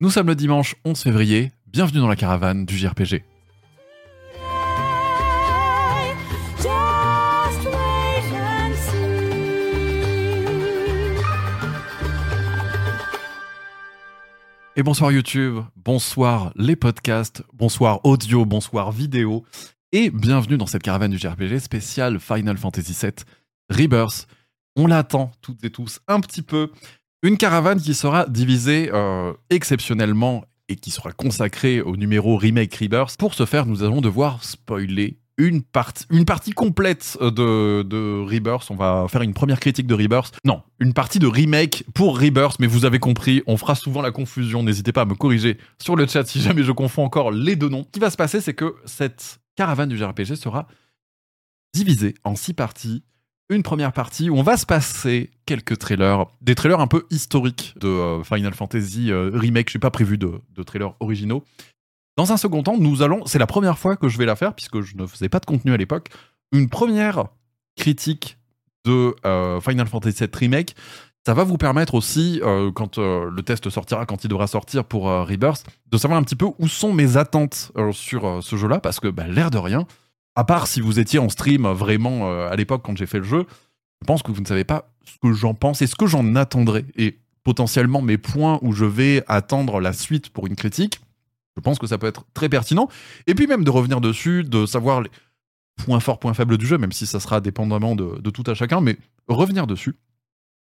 Nous sommes le dimanche 11 février, bienvenue dans la caravane du JRPG. Et bonsoir YouTube, bonsoir les podcasts, bonsoir audio, bonsoir vidéo, et bienvenue dans cette caravane du JRPG spéciale Final Fantasy VII Rebirth. On l'attend toutes et tous un petit peu. Une caravane qui sera divisée euh, exceptionnellement et qui sera consacrée au numéro Remake Rebirth. Pour ce faire, nous allons devoir spoiler une, partie complète de, de Rebirth. On va faire une première critique de Rebirth. Non, une partie de Remake pour Rebirth, mais vous avez compris, on fera souvent la confusion. N'hésitez pas à me corriger sur le chat si jamais je confonds encore les deux noms. Ce qui va se passer, c'est que cette caravane du JRPG sera divisée en six parties une première partie où on va se passer quelques trailers, des trailers un peu historiques de euh, Final Fantasy euh, Remake. Je n'ai pas prévu de, trailers originaux. Dans un second temps, nous allons, c'est la première fois que je vais la faire puisque je ne faisais pas de contenu à l'époque, une première critique de euh, Final Fantasy VII Remake. Ça va vous permettre aussi, quand le test sortira, quand il devra sortir pour Rebirth, de savoir un petit peu où sont mes attentes sur ce jeu-là, parce que bah, l'air de rien, à part si vous étiez en stream vraiment euh, à l'époque quand j'ai fait le jeu, je pense que vous ne savez pas ce que j'en pense et ce que j'en attendrai. Et potentiellement mes points où je vais attendre la suite pour une critique, je pense que ça peut être très pertinent. Et puis même de revenir dessus, de savoir les points forts, points faibles du jeu, même si ça sera dépendamment de, tout à chacun, mais revenir dessus.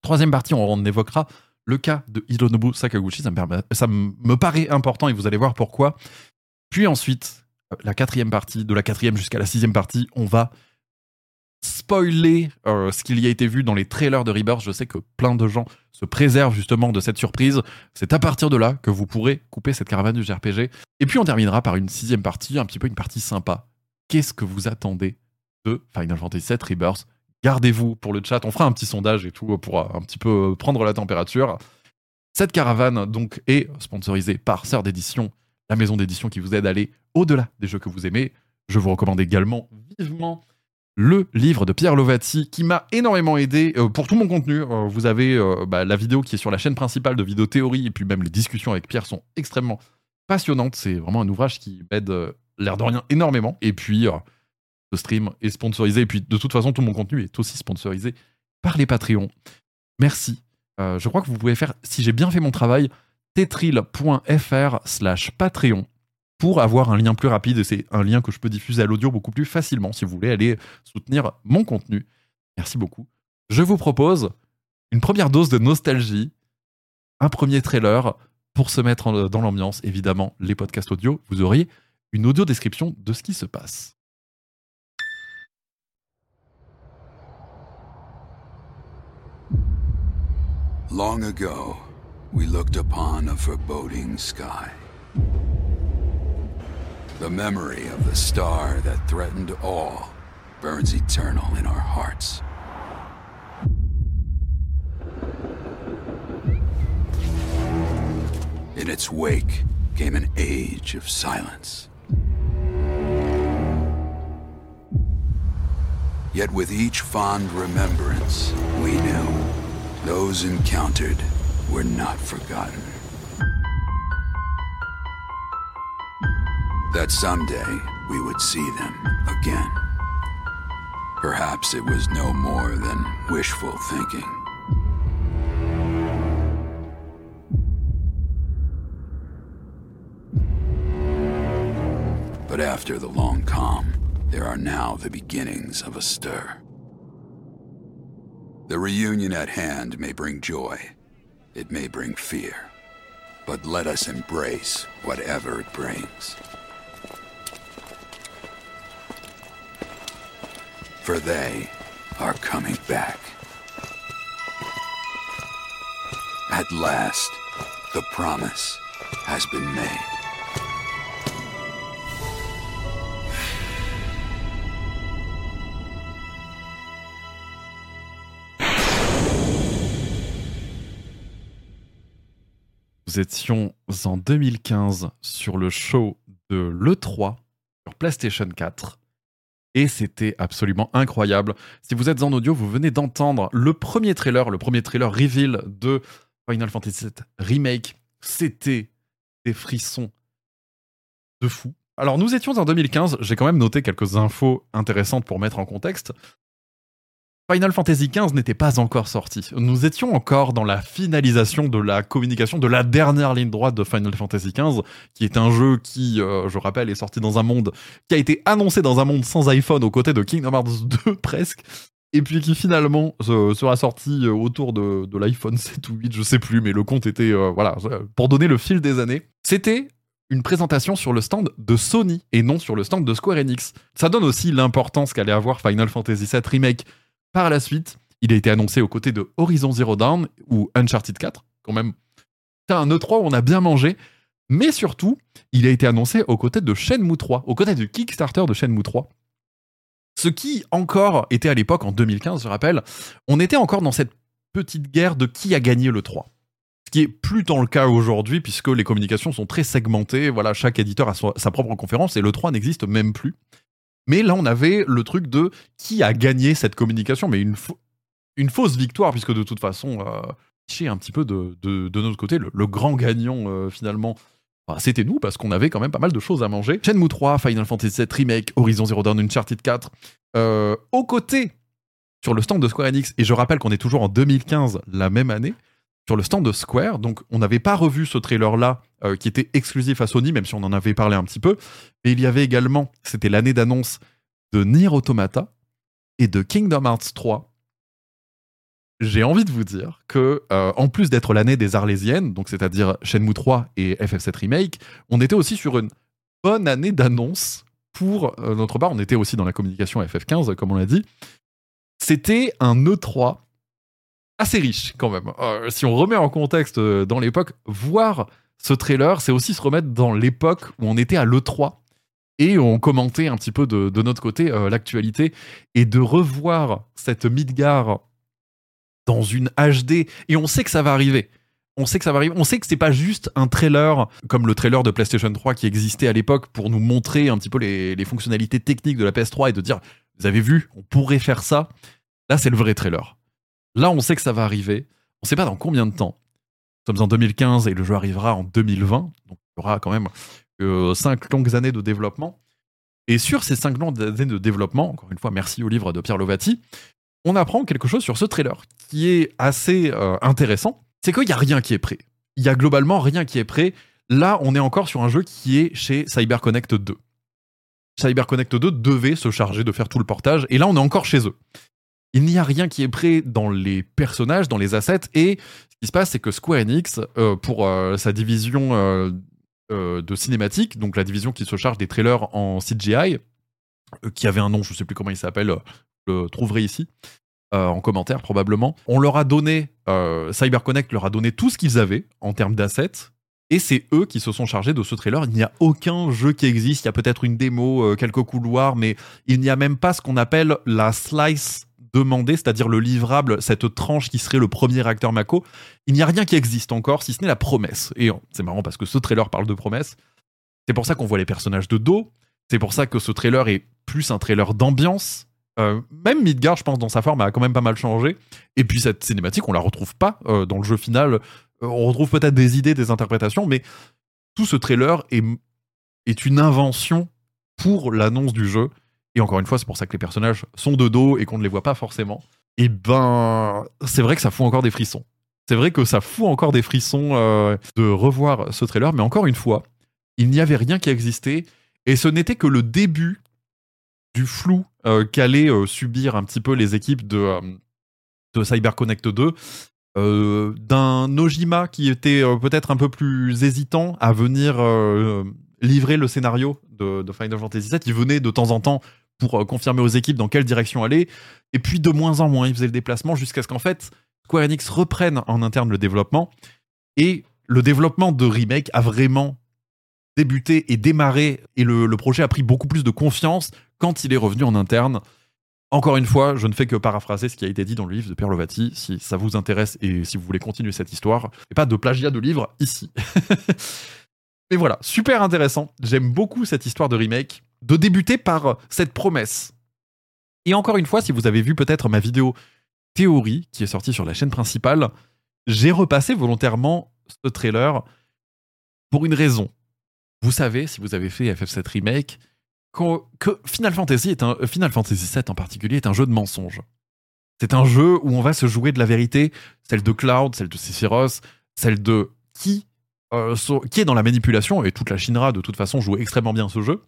Troisième partie, on évoquera le cas de Hironobu Sakaguchi, ça me paraît important et vous allez voir pourquoi. Puis ensuite, la quatrième partie, de la quatrième jusqu'à la sixième partie, on va spoiler euh, ce qu'il y a été vu dans les trailers de Rebirth. Je sais que plein de gens se préservent justement de cette surprise. C'est à partir de là que vous pourrez couper cette caravane du JRPG. Et puis on terminera par une sixième partie, un petit peu une partie sympa. Qu'est-ce que vous attendez de Final Fantasy VII Rebirth? Gardez-vous pour le chat, on fera un petit sondage et tout pour euh, un petit peu prendre la température. Cette caravane donc est sponsorisée par Sœur d'édition, la maison d'édition qui vous aide à aller au-delà des jeux que vous aimez. Je vous recommande également vivement le livre de Pierre Lovati qui m'a énormément aidé euh, pour tout mon contenu. Euh, vous avez euh, bah, la vidéo qui est sur la chaîne principale de Vidéo Théorie et puis même les discussions avec Pierre sont extrêmement passionnantes. C'est vraiment un ouvrage qui m'aide l'air de rien énormément. Et puis ce stream est sponsorisé et puis de toute façon tout mon contenu est aussi sponsorisé par les Patreons. Merci. Je crois que vous pouvez faire, si j'ai bien fait mon travail, tetril.fr slash Patreon pour avoir un lien plus rapide et c'est un lien que je peux diffuser à l'audio beaucoup plus facilement si vous voulez aller soutenir mon contenu. Merci beaucoup. Je vous propose une première dose de nostalgie, un premier trailer pour se mettre dans l'ambiance. Évidemment, les podcasts audio, vous auriez une audio description de ce qui se passe. Long ago, we looked upon a foreboding sky. The memory of the star that threatened all burns eternal in our hearts. In its wake came an age of silence. Yet with each fond remembrance, we knew those encountered were not forgotten. That someday we would see them again. Perhaps it was no more than wishful thinking. But after the long calm, there are now the beginnings of a stir. The reunion at hand may bring joy, it may bring fear, but let us embrace whatever it brings. For they are coming back. At last, the promise has been made. Nous étions en 2015 sur le show de l'E3 sur PlayStation 4 et c'était absolument incroyable. Si vous êtes en audio, vous venez d'entendre le premier trailer, le premier trailer reveal de Final Fantasy VII Remake. C'était des frissons de fou. Alors nous étions en 2015, j'ai quand même noté quelques infos intéressantes pour mettre en contexte. Final Fantasy XV n'était pas encore sorti. Nous étions encore dans la finalisation de la communication de la dernière ligne droite de Final Fantasy XV, qui est un jeu qui, euh, je rappelle, est sorti dans un monde, qui a été annoncé dans un monde sans iPhone aux côtés de Kingdom Hearts 2 presque, et puis qui finalement sera sorti euh, autour de, l'iPhone 7 ou 8, je sais plus, mais le compte était, euh, voilà, pour donner le fil des années. C'était une présentation sur le stand de Sony et non sur le stand de Square Enix. Ça donne aussi l'importance qu'allait avoir Final Fantasy VII Remake par la suite. Il a été annoncé aux côtés de Horizon Zero Dawn ou Uncharted 4, quand même. T'as un E3 où on a bien mangé, mais surtout, il a été annoncé aux côtés de Shenmue 3, aux côtés du Kickstarter de Shenmue 3. Ce qui encore était à l'époque, en 2015, je rappelle, on était encore dans cette petite guerre de qui a gagné le 3. Ce qui est plus tant le cas aujourd'hui, puisque les communications sont très segmentées. Voilà, chaque éditeur a sa propre conférence et le 3 n'existe même plus. Mais là, on avait le truc de qui a gagné cette communication, mais une, fau- une fausse victoire, puisque de toute façon, euh, un petit peu de, de, de notre côté, le, le grand gagnant euh, finalement, bah, c'était nous, parce qu'on avait quand même pas mal de choses à manger. Shenmue 3, Final Fantasy VII Remake, Horizon Zero Dawn, Uncharted 4, euh, aux côtés, sur le stand de Square Enix, et je rappelle qu'on est toujours en 2015, la même année, sur le stand de Square, donc on n'avait pas revu ce trailer-là, euh, qui était exclusif à Sony, même si on en avait parlé un petit peu, mais il y avait également, c'était l'année d'annonce de Nier Automata et de Kingdom Hearts 3. J'ai envie de vous dire que, euh, en plus d'être l'année des Arlésiennes, donc c'est-à-dire Shenmue 3 et FF7 Remake, on était aussi sur une bonne année d'annonce pour euh, notre part. On était aussi dans la communication FF15, comme on l'a dit. C'était un E3 assez riche quand même. Euh, si on remet en contexte euh, dans l'époque, voir ce trailer, c'est aussi se remettre dans l'époque où on était à l'E3 et on commentait un petit peu de, notre côté euh, l'actualité et de revoir cette Midgar dans une HD et on sait que ça va arriver. On sait que ça va arriver. On sait que c'est pas juste un trailer comme le trailer de PlayStation 3 qui existait à l'époque pour nous montrer un petit peu les, les fonctionnalités techniques de la PS3 et de dire vous avez vu, on pourrait faire ça. Là, c'est le vrai trailer. Là, on sait que ça va arriver. On sait pas dans combien de temps. Nous sommes en 2015 et le jeu arrivera en 2020. Donc, il y aura quand même euh, cinq longues années de développement. Et sur ces cinq longues années de développement, encore une fois, merci au livre de Pierre Lovati, on apprend quelque chose sur ce trailer qui est assez euh, intéressant. C'est qu'il n'y a rien qui est prêt. Il y a globalement rien qui est prêt. Là, on est encore sur un jeu qui est chez CyberConnect 2. CyberConnect 2 devait se charger de faire tout le portage, et là, on est encore chez eux. Il n'y a rien qui est prêt dans les personnages, dans les assets, et ce qui se passe, c'est que Square Enix, euh, pour euh, sa division euh, de cinématique, donc la division qui se charge des trailers en CGI, qui avait un nom, je ne sais plus comment il s'appelle, le trouverai ici, en commentaire probablement. On leur a donné, CyberConnect leur a donné tout ce qu'ils avaient en termes d'assets, et c'est eux qui se sont chargés de ce trailer. Il n'y a aucun jeu qui existe, il y a peut-être une démo, quelques couloirs, mais il n'y a même pas ce qu'on appelle la slice demandée, c'est-à-dire le livrable, cette tranche qui serait le premier réacteur Mako. Il n'y a rien qui existe encore, si ce n'est la promesse. Et c'est marrant parce que ce trailer parle de promesse. C'est pour ça qu'on voit les personnages de dos. C'est pour ça que ce trailer est plus un trailer d'ambiance. Euh, même Midgar, je pense, dans sa forme, a quand même pas mal changé. Et puis cette cinématique, on la retrouve pas euh, dans le jeu final. Euh, on retrouve peut-être des idées, des interprétations, mais tout ce trailer est une invention pour l'annonce du jeu. Et encore une fois, c'est pour ça que les personnages sont de dos et qu'on ne les voit pas forcément. Et ben, c'est vrai que ça fout encore des frissons. C'est vrai que ça fout encore des frissons euh, de revoir ce trailer, mais encore une fois, il n'y avait rien qui existait et ce n'était que le début du flou euh, qu'allaient euh, subir un petit peu les équipes de, euh, de CyberConnect 2. euh, d'un Nojima qui était peut-être un peu plus hésitant à venir livrer le scénario de, de Final Fantasy VII. Il venait de temps en temps pour euh, confirmer aux équipes dans quelle direction aller. Et puis de moins en moins, il faisait le déplacement jusqu'à ce qu'en fait Square Enix reprenne en interne le développement. Et le développement de Remake a vraiment débuté et démarré. Et le, projet a pris beaucoup plus de confiance quand il est revenu en interne. Encore une fois, je ne fais que paraphraser ce qui a été dit dans le livre de Pierre Lovati. Si ça vous intéresse et si vous voulez continuer cette histoire, et pas de plagiat de livre ici. Mais voilà, super intéressant. J'aime beaucoup cette histoire de remake, de débuter par cette promesse. Et encore une fois, si vous avez vu peut-être ma vidéo théorie qui est sortie sur la chaîne principale, j'ai repassé volontairement ce trailer Pour une raison. Vous savez, si vous avez fait FF7 Remake, que Final Fantasy, est un, Final Fantasy VII en particulier est un jeu de mensonges. C'est un jeu où on va se jouer de la vérité, celle de Cloud, celle de Sephiroth, celle de qui, euh, qui est dans la manipulation, et toute la Shinra de toute façon joue extrêmement bien ce jeu.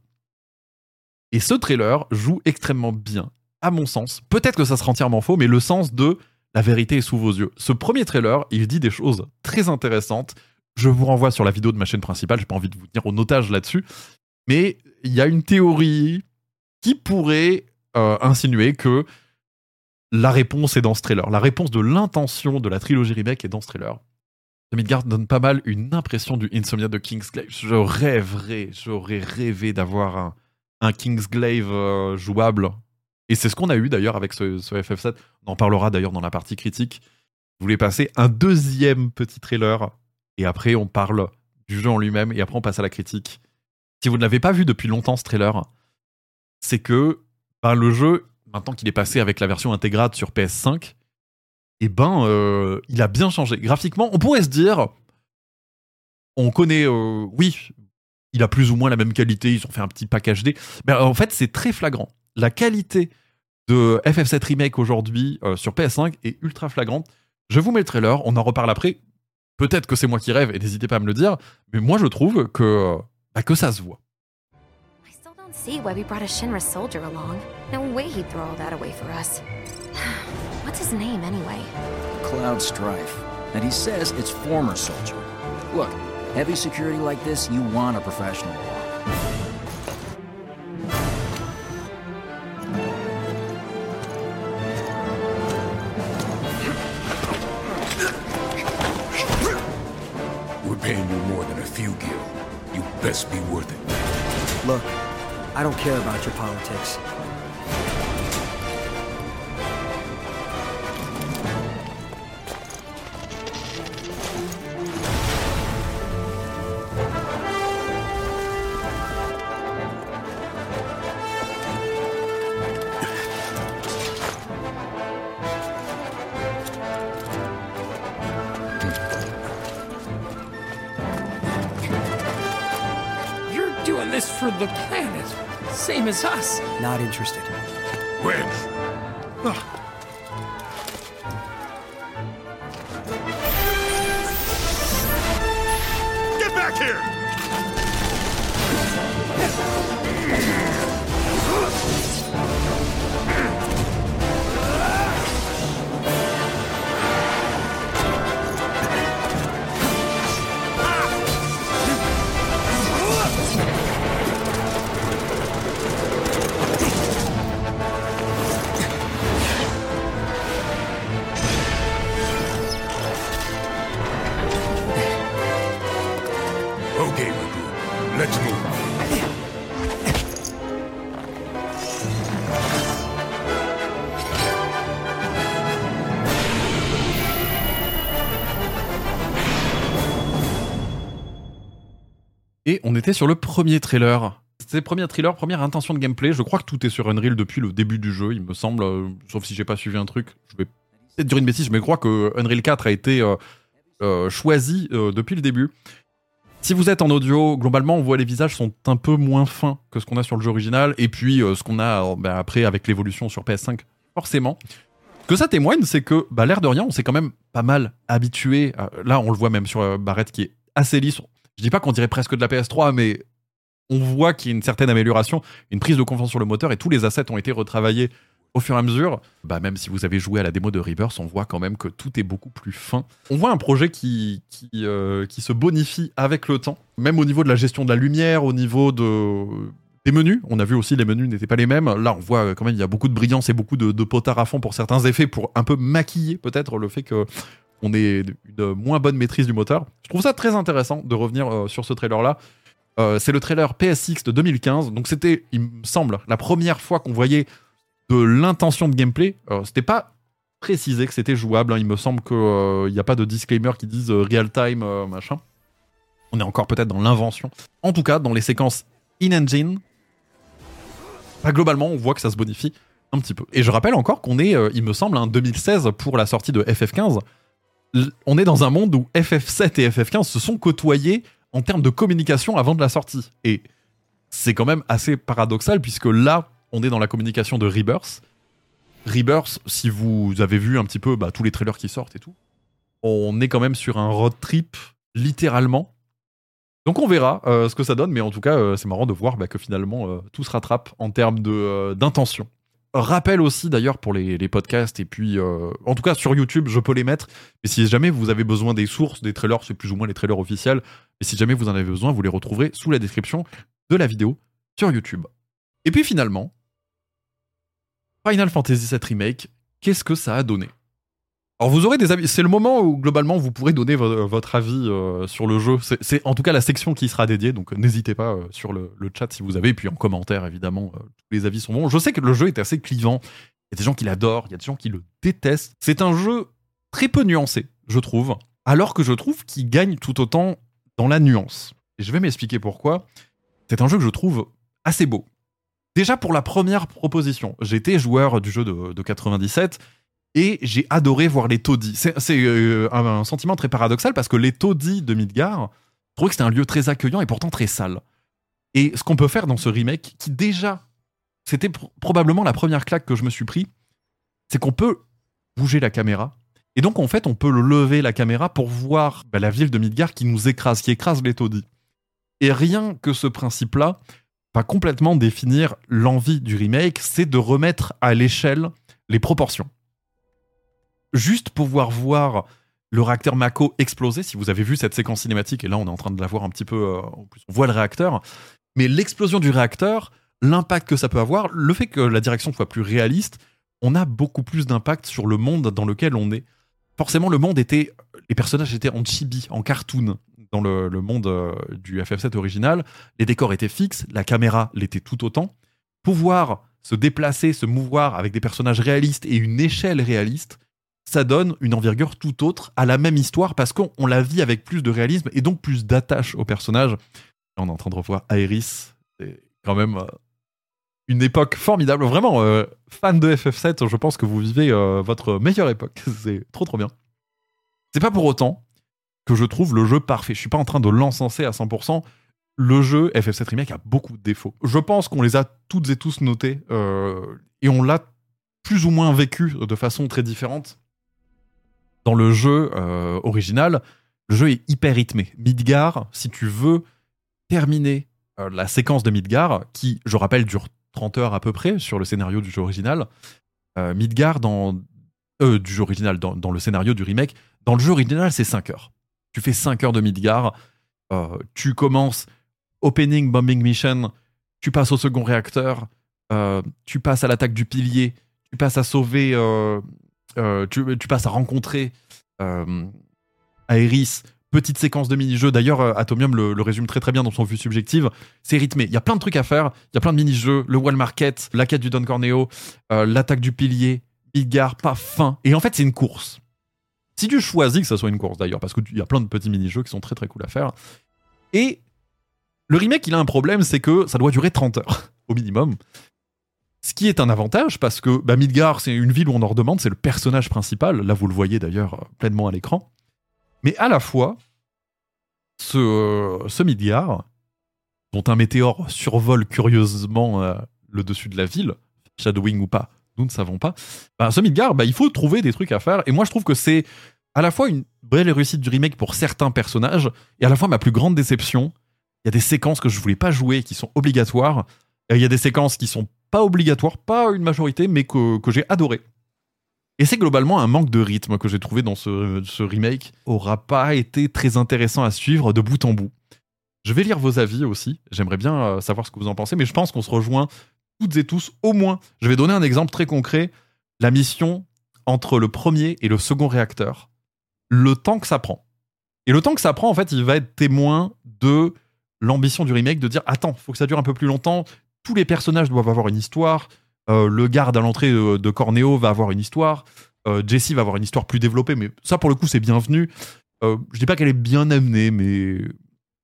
Et ce trailer joue extrêmement bien, à mon sens. Peut-être que ça sera entièrement faux, mais le sens de la vérité est sous vos yeux. Ce premier trailer, il dit des choses très intéressantes. Je vous renvoie sur la vidéo de ma chaîne principale, j'ai pas envie de vous tenir au otage là-dessus. Mais il y a une théorie qui pourrait euh, insinuer que la réponse est dans ce trailer. La réponse de l'intention de la trilogie remake est dans ce trailer. The Midgard donne pas mal une impression du Insomnia de Kingsglaive. Je rêverais, j'aurais rêvé d'avoir un, un Kingsglaive euh, jouable. Et c'est ce qu'on a eu d'ailleurs avec ce, ce FF7. On en parlera d'ailleurs dans la partie critique. Je voulais passer un deuxième petit trailer et après on parle du jeu en lui-même et après on passe à la critique. Si vous ne l'avez pas vu depuis longtemps ce trailer, c'est que ben, le jeu, maintenant qu'il est passé avec la version intégrate sur PS5, et ben euh, il a bien changé. Graphiquement, on pourrait se dire, on connaît, euh, oui, il a plus ou moins la même qualité, ils ont fait un petit pack HD, mais en fait c'est très flagrant. La qualité de FF7 Remake aujourd'hui euh, sur PS5 est ultra flagrante. Je vous mets le trailer, on en reparle après. Peut-être que c'est moi qui rêve et n'hésitez pas à me le dire, mais moi je trouve que, euh, bah, que ça se voit. I still don't see why we brought a Shinra soldier along. No way he'd throw all that away for us. What's his name, anyway? Cloud Strife. And he says it's former soldier. Look, heavy security like this, you want a professional. We're paying you more than a few gil. You best be worth it. Look, I don't care about your politics. not interesting. Était sur le premier trailer. C'était premier trailer, première intention de gameplay. Je crois que tout est sur Unreal depuis le début du jeu, il me semble. euh, Sauf si j'ai pas suivi un truc. Je vais peut-être dire une bêtise, mais je crois que Unreal 4 a été euh, euh, choisi depuis le début. Si vous êtes en audio, globalement, on voit les visages sont un peu moins fins que ce qu'on a sur le jeu original. Et puis, ce qu'on a bah, après avec l'évolution sur PS5, forcément. Ce que ça témoigne, c'est que, bah, l'air de rien, on s'est quand même pas mal habitué. là, on le voit même sur euh, Barrett qui est assez lisse. Je dis pas qu'on dirait presque de la PS3, mais on voit qu'il y a une certaine amélioration, une prise de confiance sur le moteur et tous les assets ont été retravaillés au fur et à mesure. Bah, même si vous avez joué à la démo de Rebirth, on voit quand même que tout est beaucoup plus fin. On voit un projet qui, qui, euh, qui se bonifie avec le temps, même au niveau de la gestion de la lumière, au niveau de, des menus. On a vu aussi les menus n'étaient pas les mêmes. Là, on voit euh, quand même il y a beaucoup de brillance et beaucoup de, de potard à fond pour certains effets, pour un peu maquiller peut-être le fait que on ait une moins bonne maîtrise du moteur. Je trouve ça très intéressant de revenir euh, sur ce trailer-là. Euh, c'est le trailer PSX de 2015, donc c'était, il me semble, la première fois qu'on voyait de l'intention de gameplay. Euh, c'était pas précisé que c'était jouable. hein. Il me semble qu'il n'y a pas de disclaimer qui euh, real time machin. On est encore peut-être dans l'invention. En tout cas, dans les séquences in-engine, bah, globalement, on voit que ça se bonifie un petit peu. Et je rappelle encore qu'on est, il me semble, en 2016 pour la sortie de FF15. On est dans un monde où FF7 et FF15 se sont côtoyés en termes de communication avant de la sortie. Et c'est quand même assez paradoxal puisque là, on est dans la communication de Rebirth. Rebirth, si vous avez vu un petit peu bah, tous les trailers qui sortent et tout, on est quand même sur un road trip, littéralement. Donc on verra euh, ce que ça donne, mais en tout cas, euh, c'est marrant de voir bah, que finalement, euh, tout se rattrape en termes d'intention. Rappel aussi d'ailleurs pour les, podcasts, et puis euh, en tout cas sur YouTube, je peux les mettre. Mais si jamais vous avez besoin des sources, des trailers, c'est plus ou moins les trailers officiels, et si jamais vous en avez besoin, vous les retrouverez sous la description de la vidéo sur YouTube. Et puis finalement, Final Fantasy VII Remake, qu'est-ce que ça a donné? Alors vous aurez des avis, c'est le moment où globalement vous pourrez donner vo- votre avis euh, sur le jeu. C'est- en tout cas la section qui sera dédiée, donc n'hésitez pas euh, sur le, chat si vous avez, et puis en commentaire évidemment, euh, tous les avis sont bons. Je sais que le jeu est assez clivant, il y a des gens qui l'adorent, il y a des gens qui le détestent. C'est un jeu très peu nuancé, je trouve, alors que je trouve qu'il gagne tout autant dans la nuance. Et je vais m'expliquer pourquoi. C'est un jeu que je trouve assez beau. Déjà pour la première proposition, j'étais joueur du jeu de 97 et j'ai adoré voir les taudis. C'est euh, un, sentiment très paradoxal parce que les taudis de Midgar, je trouvais que c'était un lieu très accueillant et pourtant très sale. Et ce qu'on peut faire dans ce remake, qui déjà, c'était pr- probablement la première claque que je me suis pris, c'est qu'on peut bouger la caméra. Et donc en fait, on peut le lever la caméra pour voir bah, la ville de Midgar qui nous écrase, qui écrase les taudis. Et rien que ce principe-là va complètement définir l'envie du remake, c'est de remettre à l'échelle les proportions. Juste pouvoir voir le réacteur Mako exploser, si vous avez vu cette séquence cinématique, et là on est en train de la voir un petit peu, euh, en plus on voit le réacteur, mais l'explosion du réacteur, l'impact que ça peut avoir, le fait que la direction soit plus réaliste, on a beaucoup plus d'impact sur le monde dans lequel on est. Forcément, le monde était, les personnages étaient en chibi, en cartoon, dans le, le monde euh, du FF7 original. Les décors étaient fixes, la caméra l'était tout autant. Pouvoir se déplacer, se mouvoir avec des personnages réalistes et une échelle réaliste, ça donne une envergure tout autre à la même histoire parce qu'on on la vit avec plus de réalisme et donc plus d'attache au personnage. On est en train de revoir Aeris. C'est quand même euh, une époque formidable. Vraiment, euh, fan de FF7, je pense que vous vivez euh, votre meilleure époque. C'est trop trop bien. C'est pas pour autant que je trouve le jeu parfait. Je suis pas en train de l'encenser à 100%. Le jeu FF7 Remake a beaucoup de défauts. Je pense qu'on les a toutes et tous notés et on l'a plus ou moins vécu de façon très différente. Dans le jeu euh, original, le jeu est hyper rythmé. Midgar, si tu veux terminer euh, la séquence de Midgar, qui, je rappelle, dure 30 heures à peu près sur le scénario du jeu original, euh, Midgar dans du jeu original dans, dans le scénario du remake, dans le jeu original c'est 5 heures. Tu fais 5 heures de Midgar, tu commences opening bombing mission, tu passes au second réacteur, tu passes à l'attaque du pilier, tu passes à sauver, tu, tu passes à rencontrer euh, Aeris, petite séquence de mini-jeux. D'ailleurs, euh, Atomium le, résume très très bien dans son vue subjective. C'est rythmé. Il y a plein de trucs à faire. Il y a plein de mini-jeux. Le Wall Market, la quête du Don Corneo, euh, l'attaque du pilier, Midgar, pas fin. Et en fait, c'est une course. Si tu choisis que ça soit une course d'ailleurs, parce qu'il y a plein de petits mini-jeux qui sont très très cool à faire. Et le remake, il a un problème, c'est que ça doit durer 30 heures au minimum. Ce qui est un avantage parce que bah, Midgar, c'est une ville où on en redemande, c'est le personnage principal. Là, vous le voyez d'ailleurs euh, pleinement à l'écran. Mais à la fois, ce, euh, ce Midgar, dont un météore survole curieusement euh, le dessus de la ville, shadowing ou pas, nous ne savons pas. Bah, ce Midgar, bah, il faut trouver des trucs à faire. Et moi, je trouve que c'est à la fois une belle réussite du remake pour certains personnages, et à la fois ma plus grande déception. Il y a des séquences que je voulais pas jouer qui sont obligatoires. Il y a des séquences qui sont pas obligatoires, pas une majorité, mais que, que j'ai adoré. Et c'est globalement un manque de rythme que j'ai trouvé dans ce, ce remake. Aura pas été très intéressant à suivre de bout en bout. Je vais lire vos avis aussi. J'aimerais bien euh, savoir ce que vous en pensez, mais je pense qu'on se rejoint toutes et tous au moins. Je vais donner un exemple très concret. La mission entre le premier et le second réacteur. Le temps que ça prend. Et le temps que ça prend, en fait, il va être témoin de l'ambition du remake de dire attends, faut que ça dure un peu plus longtemps. Tous les personnages doivent avoir une histoire. Euh, le garde à l'entrée de, Corneo va avoir une histoire. Euh, Jessie va avoir une histoire plus développée, mais ça pour le coup c'est bienvenu. Euh, je dis pas qu'elle est bien amenée, mais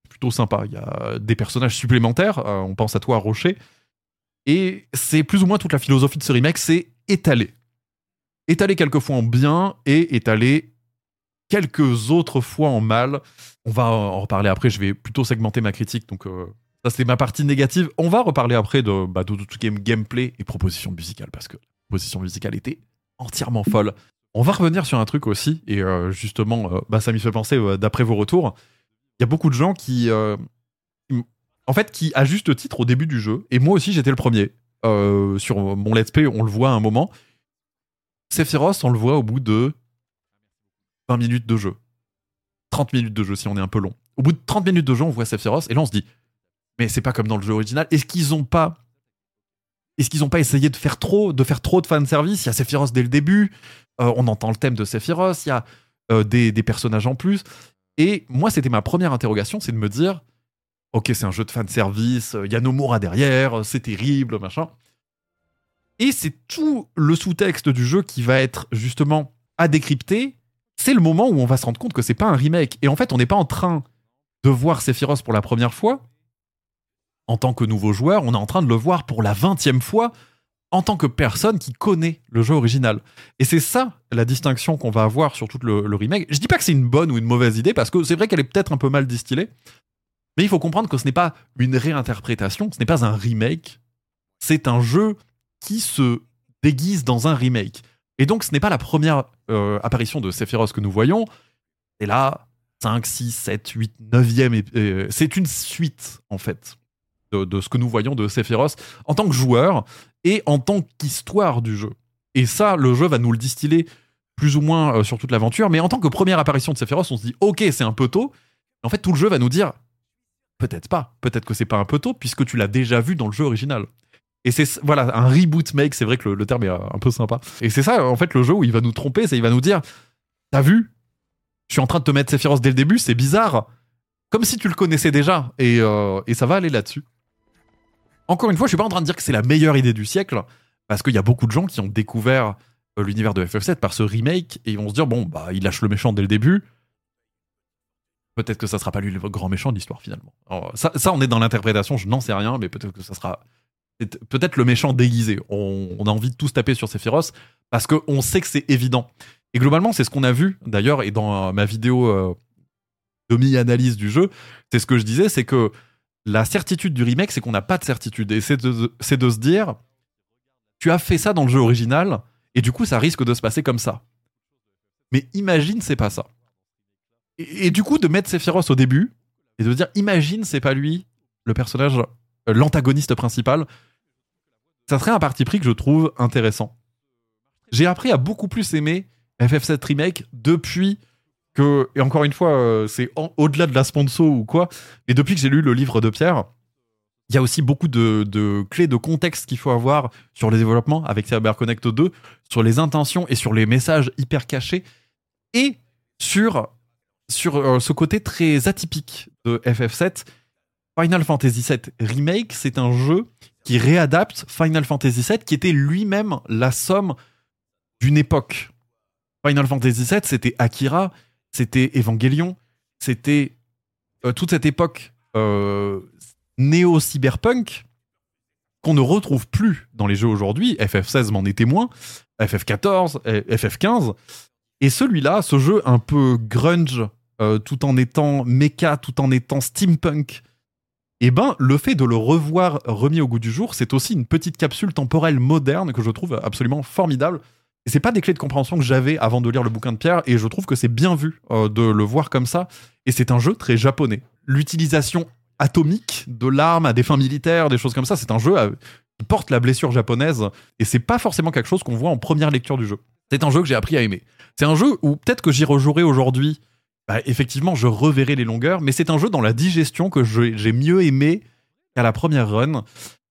plutôt sympa. Il y a des personnages supplémentaires. euh, on pense à toi, Rocher. Et c'est plus ou moins toute la philosophie de ce remake, c'est étaler. Étaler quelquefois en bien et étaler quelques autres fois en mal. On va en reparler après, je vais plutôt segmenter ma critique, donc ça c'était ma partie négative. On va reparler après de, bah, tout est gameplay et proposition musicale, parce que la proposition musicale était entièrement folle. On va revenir sur un truc aussi, et euh, justement, euh, bah, ça m'y fait penser, euh, d'après vos retours, il y a beaucoup de gens qui, en fait, qui, à juste titre, au début du jeu, et moi aussi j'étais le premier, sur mon let's play, on le voit à un moment, Sephiroth, on le voit au bout de 20 minutes de jeu. 30 minutes de jeu si on est un peu long. Au bout de 30 minutes de jeu, on voit Sephiroth et là on se dit mais c'est pas comme dans le jeu original. Est-ce qu'ils ont pas est-ce qu'ils ont pas essayé de faire trop de faire trop de fan service Il y a Sephiroth dès le début, euh, on entend le thème de Sephiroth, il y a euh, des, des personnages en plus et moi c'était ma première interrogation, c'est de me dire OK, c'est un jeu de fan service, il y a Nomura derrière, c'est terrible, machin. Et c'est tout le sous-texte du jeu qui va être justement à décrypter. C'est le moment où on va se rendre compte que c'est pas un remake. Et en fait, on n'est pas en train de voir Sephiroth pour la première fois en tant que nouveau joueur, on est en train de le voir pour la vingtième fois en tant que personne qui connaît le jeu original. Et c'est ça la distinction qu'on va avoir sur tout le, remake. Je dis pas que c'est une bonne ou une mauvaise idée, parce que c'est vrai qu'elle est peut-être un peu mal distillée, mais il faut comprendre que ce n'est pas une réinterprétation, ce n'est pas un remake, c'est un jeu qui se déguise dans un remake. Et donc, ce n'est pas la première euh, apparition de Sephiroth que nous voyons. Et là, 5, 6, 7, 8, 9e. et- euh, c'est une suite, en fait, de, ce que nous voyons de Sephiroth en tant que joueur et en tant qu'histoire du jeu. Et ça, le jeu va nous le distiller plus ou moins euh, sur toute l'aventure. Mais en tant que première apparition de Sephiroth, on se dit, ok, c'est un peu tôt. En fait, tout le jeu va nous dire, peut-être pas. Peut-être que c'est pas un peu tôt, puisque tu l'as déjà vu dans le jeu original. Et c'est voilà un reboot make, c'est vrai que le, le terme est euh, un peu sympa. Et c'est ça en fait le jeu où il va nous tromper, c'est il va nous dire t'as vu, je suis en train de te mettre Sephiroth dès le début, c'est bizarre, comme si tu le connaissais déjà. Et, euh, et ça va aller là-dessus. Encore une fois, je suis pas en train de dire que c'est la meilleure idée du siècle, parce qu'il y a beaucoup de gens qui ont découvert euh, l'univers de FF7 par ce remake et ils vont se dire bon bah il lâche le méchant dès le début. Peut-être que ça sera pas lui le grand méchant de l'histoire finalement. Alors, ça, on est dans l'interprétation, je n'en sais rien, mais peut-être que ça sera peut-être le méchant déguisé. On, a envie de tous taper sur Sephiroth parce qu'on sait que c'est évident. Et globalement, c'est ce qu'on a vu d'ailleurs, et dans ma vidéo euh, demi-analyse du jeu, c'est ce que je disais, c'est que la certitude du remake, c'est qu'on n'a pas de certitude. Et c'est de, se dire, tu as fait ça dans le jeu original, et du coup, ça risque de se passer comme ça. Mais imagine, c'est pas ça. Et, et du coup, de mettre Sephiroth au début, et de se dire, imagine, c'est pas lui, le personnage, euh, l'antagoniste principal, ça serait un parti pris que je trouve intéressant. J'ai appris à beaucoup plus aimer FF7 Remake depuis et encore une fois, euh, c'est au-delà de la sponsor ou quoi, et depuis que j'ai lu le livre de Pierre, il y a aussi beaucoup de, de clés de contexte qu'il faut avoir sur les développements avec CyberConnect 2, sur les intentions et sur les messages hyper cachés, et sur, sur euh, ce côté très atypique de FF7. Final Fantasy VII Remake, c'est un jeu qui réadapte Final Fantasy VII, qui était lui-même la somme d'une époque. Final Fantasy VII, c'était Akira, c'était Evangelion, c'était euh, toute cette époque euh, néo-cyberpunk qu'on ne retrouve plus dans les jeux aujourd'hui. FF16 m'en est témoin, FF14, euh, FF15. Et celui-là, ce jeu un peu grunge, euh, tout en étant mecha, tout en étant steampunk, eh ben, le fait de le revoir remis au goût du jour, c'est aussi une petite capsule temporelle moderne que je trouve absolument formidable. C'est pas des clés de compréhension que j'avais avant de lire le bouquin de Pierre, et je trouve que c'est bien vu euh, de le voir comme ça. Et c'est un jeu très japonais. L'utilisation atomique de l'arme à des fins militaires, des choses comme ça, c'est un jeu euh, qui porte la blessure japonaise, et c'est pas forcément quelque chose qu'on voit en première lecture du jeu. C'est un jeu que j'ai appris à aimer. C'est un jeu où peut-être que j'y rejouerai aujourd'hui bah, effectivement, je reverrai les longueurs, mais c'est un jeu dans la digestion que j'ai mieux aimé qu'à la première run.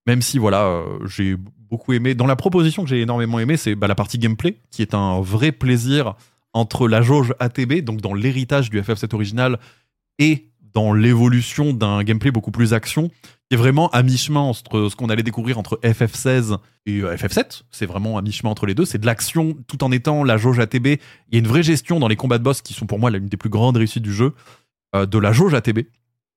Même si, voilà, euh, j'ai beaucoup aimé. Dans la proposition que j'ai énormément aimé, c'est bah, la partie gameplay, qui est un vrai plaisir entre la jauge ATB, donc dans l'héritage du FF7 original, et dans l'évolution d'un gameplay beaucoup plus action, qui est vraiment à mi-chemin entre ce qu'on allait découvrir entre FF16 et euh, FF7. C'est vraiment à mi-chemin entre les deux. C'est de l'action tout en étant la jauge ATB. Il y a une vraie gestion dans les combats de boss qui sont pour moi l'une des plus grandes réussites du jeu, euh, de la jauge ATB.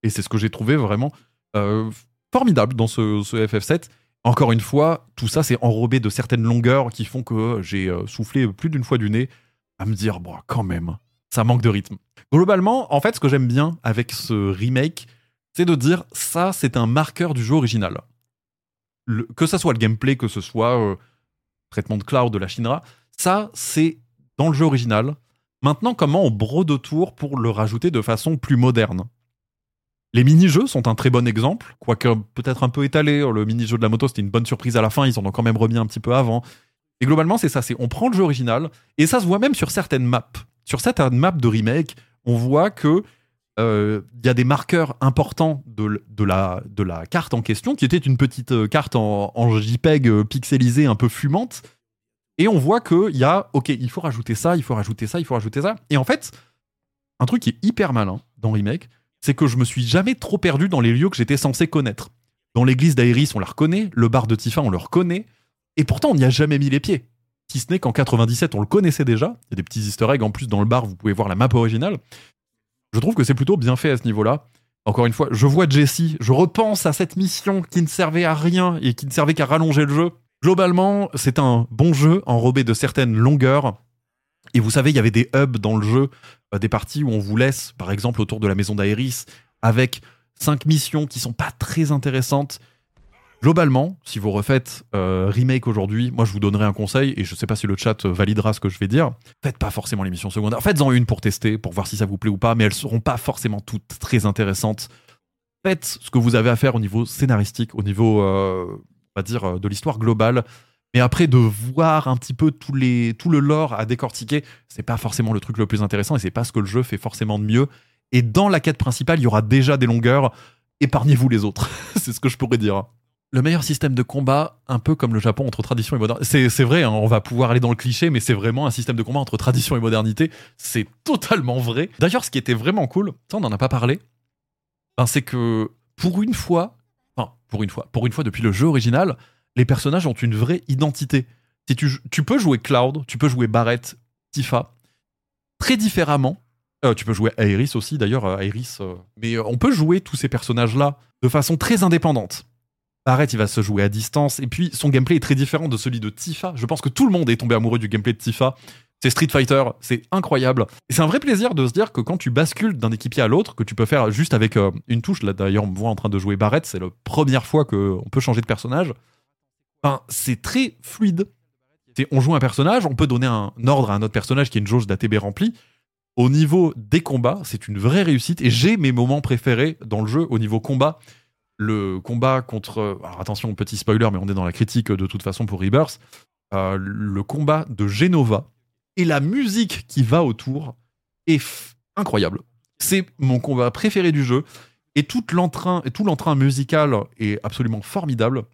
Et c'est ce que j'ai trouvé vraiment euh, formidable dans ce, ce FF7. Encore une fois, tout ça c'est enrobé de certaines longueurs qui font que j'ai euh, soufflé plus d'une fois du nez à me dire, bon, quand même, ça manque de rythme. Globalement, en fait, ce que j'aime bien avec ce remake, c'est de dire ça, c'est un marqueur du jeu original. Que ça soit le gameplay, que ce soit euh, traitement de cloud de la Shinra, ça, c'est dans le jeu original. Maintenant, comment on brode autour pour le rajouter de façon plus moderne? Les mini-jeux sont un très bon exemple, quoique peut-être un peu étalé. Le mini-jeu de la moto, c'était une bonne surprise à la fin, ils en ont quand même remis un petit peu avant. Et globalement, c'est ça, c'est on prend le jeu original, et ça se voit même sur certaines maps. Sur certaines maps de remake, on voit que euh, il y a des marqueurs importants de la carte en question, qui était une petite euh, carte en, en JPEG euh, pixelisée un peu fumante. Et on voit qu'il y a, ok, il faut rajouter ça, il faut rajouter ça, il faut rajouter ça. Et en fait, un truc qui est hyper malin dans Remake, c'est que je me suis jamais trop perdu dans les lieux que j'étais censé connaître. Dans l'église d'Aéris, on la reconnaît, le bar de Tifa, on le reconnaît, et pourtant on n'y a jamais mis les pieds. Si ce n'est qu'en 97, on le connaissait déjà. Il y a des petits easter eggs en plus dans le bar, vous pouvez voir la map originale. Je trouve que c'est plutôt bien fait à ce niveau-là. Encore une fois, je vois Jessie, je repense à cette mission qui ne servait à rien et qui ne servait qu'à rallonger le jeu. Globalement, c'est un bon jeu enrobé de certaines longueurs. Et vous savez, il y avait des hubs dans le jeu, des parties où on vous laisse, par exemple, autour de la maison d'Aéris, avec cinq missions qui sont pas très intéressantes. Globalement, si vous refaites euh, remake aujourd'hui, moi je vous donnerai un conseil, et je sais pas si le chat validera ce que je vais dire. Faites pas forcément les missions secondaires. Faites-en une pour tester, pour voir si ça vous plaît ou pas, mais elles seront pas forcément toutes très intéressantes. Faites ce que vous avez à faire au niveau scénaristique, au niveau, euh, on va dire, euh, de l'histoire globale. Mais après, de voir un petit peu tout le lore à décortiquer, c'est pas forcément le truc le plus intéressant et c'est pas ce que le jeu fait forcément de mieux. Et dans la quête principale, il y aura déjà des longueurs. Épargnez-vous les autres. c'est ce que je pourrais dire. Le meilleur système de combat, un peu comme le Japon entre tradition et modernité. C'est, c'est vrai, hein, on va pouvoir aller dans le cliché, mais c'est vraiment un système de combat entre tradition et modernité. C'est totalement vrai. D'ailleurs, ce qui était vraiment cool, ça on n'en a pas parlé, ben, c'est que pour une fois, enfin pour une fois, pour une fois depuis le jeu original, les personnages ont une vraie identité. Si tu, peux jouer Cloud, tu peux jouer Barrett, Tifa, très différemment. Euh, tu peux jouer Aeris aussi, d'ailleurs, euh, Aeris. euh, mais on peut jouer tous ces personnages-là de façon très indépendante. Barrett, il va se jouer à distance, et puis son gameplay est très différent de celui de Tifa. Je pense que tout le monde est tombé amoureux du gameplay de Tifa. C'est Street Fighter, c'est incroyable. Et c'est un vrai plaisir de se dire que quand tu bascules d'un équipier à l'autre, que tu peux faire juste avec une touche, là d'ailleurs on me voit en train de jouer Barrett, c'est la première fois qu'on peut changer de personnage, c'est très fluide. On joue un personnage, on peut donner un ordre à un autre personnage qui est une jauge d'ATB remplie. Au niveau des combats, c'est une vraie réussite et j'ai mes moments préférés dans le jeu au niveau combat. Le combat contre. Alors attention, petit spoiler, mais on est dans la critique de toute façon pour Rebirth. Euh, le combat de Genova et la musique qui va autour est incroyable. C'est mon combat préféré du jeu et l'entrain, et tout l'entrain musical est absolument formidable.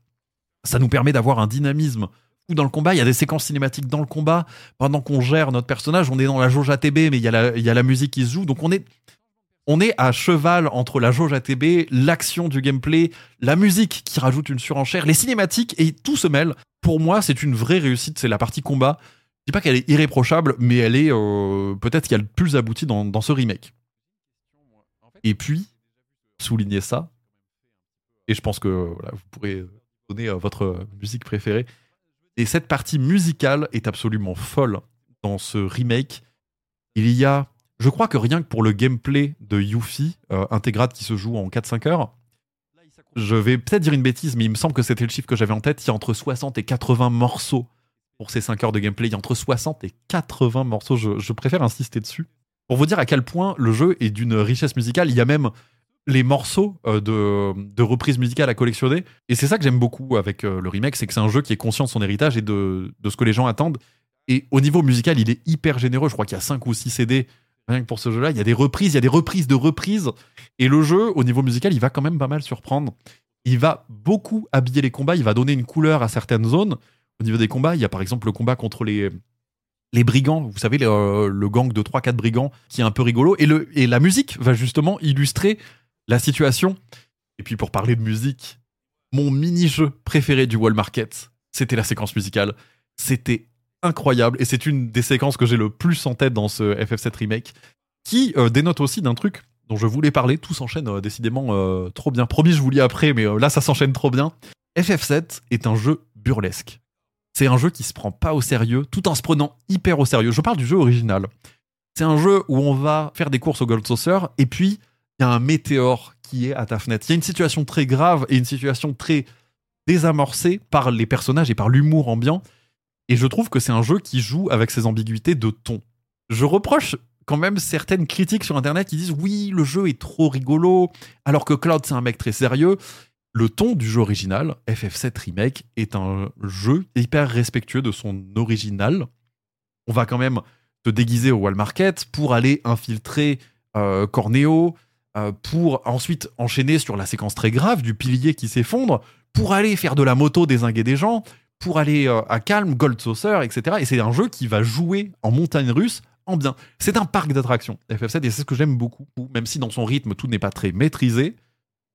Ça nous permet d'avoir un dynamisme fou dans le combat. Il y a des séquences cinématiques dans le combat. Pendant qu'on gère notre personnage, on est dans la jauge ATB, mais il y, a la, musique qui se joue. Donc on est, à cheval entre la jauge ATB, l'action du gameplay, la musique qui rajoute une surenchère, les cinématiques, et tout se mêle. Pour moi, c'est une vraie réussite. C'est la partie combat. Je dis pas qu'elle est irréprochable, mais elle est euh, peut-être a le plus abouti dans, ce remake. Et puis, souligner ça, et je pense que vous pourrez euh, votre musique préférée. Et cette partie musicale est absolument folle dans ce remake. Il y a, je crois que rien que pour le gameplay de Yuffie, euh, intégrate qui se joue en 4-5 heures, je vais peut-être dire une bêtise, mais il me semble que c'était le chiffre que j'avais en tête. Il y a entre 60 et 80 morceaux pour ces 5 heures de gameplay. Il y a entre 60 et 80 morceaux. Je, je préfère insister dessus. Pour vous dire à quel point le jeu est d'une richesse musicale, il y a même les morceaux euh, de, de reprises musicales à collectionner. Et c'est ça que j'aime beaucoup avec euh, le remake, c'est que c'est un jeu qui est conscient de son héritage et de, ce que les gens attendent. Et au niveau musical, il est hyper généreux. Je crois qu'il y a 5 ou 6 CD rien que pour ce jeu-là. Il y a des reprises, il y a des reprises de reprises. Et le jeu, au niveau musical, il va quand même pas mal surprendre. Il va beaucoup habiller les combats, il va donner une couleur à certaines zones. Au niveau des combats, il y a par exemple le combat contre les, brigands, vous savez, le, le gang de 3-4 brigands qui est un peu rigolo. Et, le, et la musique va justement illustrer la situation. Et puis pour parler de musique, mon mini-jeu préféré du Wall Market, c'était la séquence musicale. C'était incroyable et c'est une des séquences que j'ai le plus en tête dans ce FF7 remake qui euh, dénote aussi d'un truc dont je voulais parler. Tout s'enchaîne euh, décidément euh, trop bien. Promis, je vous lis après, mais là ça s'enchaîne trop bien. FF7 est un jeu burlesque. C'est un jeu qui se prend pas au sérieux tout en se prenant hyper au sérieux. Je parle du jeu original. C'est un jeu où on va faire des courses au Gold Saucer et puis il y a un météore qui est à ta fenêtre. Il y a une situation très grave et une situation très désamorcée par les personnages et par l'humour ambiant. Et je trouve que c'est un jeu qui joue avec ses ambiguïtés de ton. Je reproche quand même certaines critiques sur internet qui disent oui, le jeu est trop rigolo, alors que Cloud c'est un mec très sérieux. Le ton du jeu original, FF7 Remake, est un jeu hyper respectueux de son original. On va quand même te déguiser au Wall Market pour aller infiltrer euh, Corneo, pour ensuite enchaîner sur la séquence très grave du pilier qui s'effondre, pour aller faire de la moto désinguer des gens, pour aller euh, à Calme, Gold Saucer, etc. Et c'est un jeu qui va jouer en montagne russe en bien. C'est un parc d'attractions, FF7, et c'est ce que j'aime beaucoup. Même si dans son rythme, tout n'est pas très maîtrisé,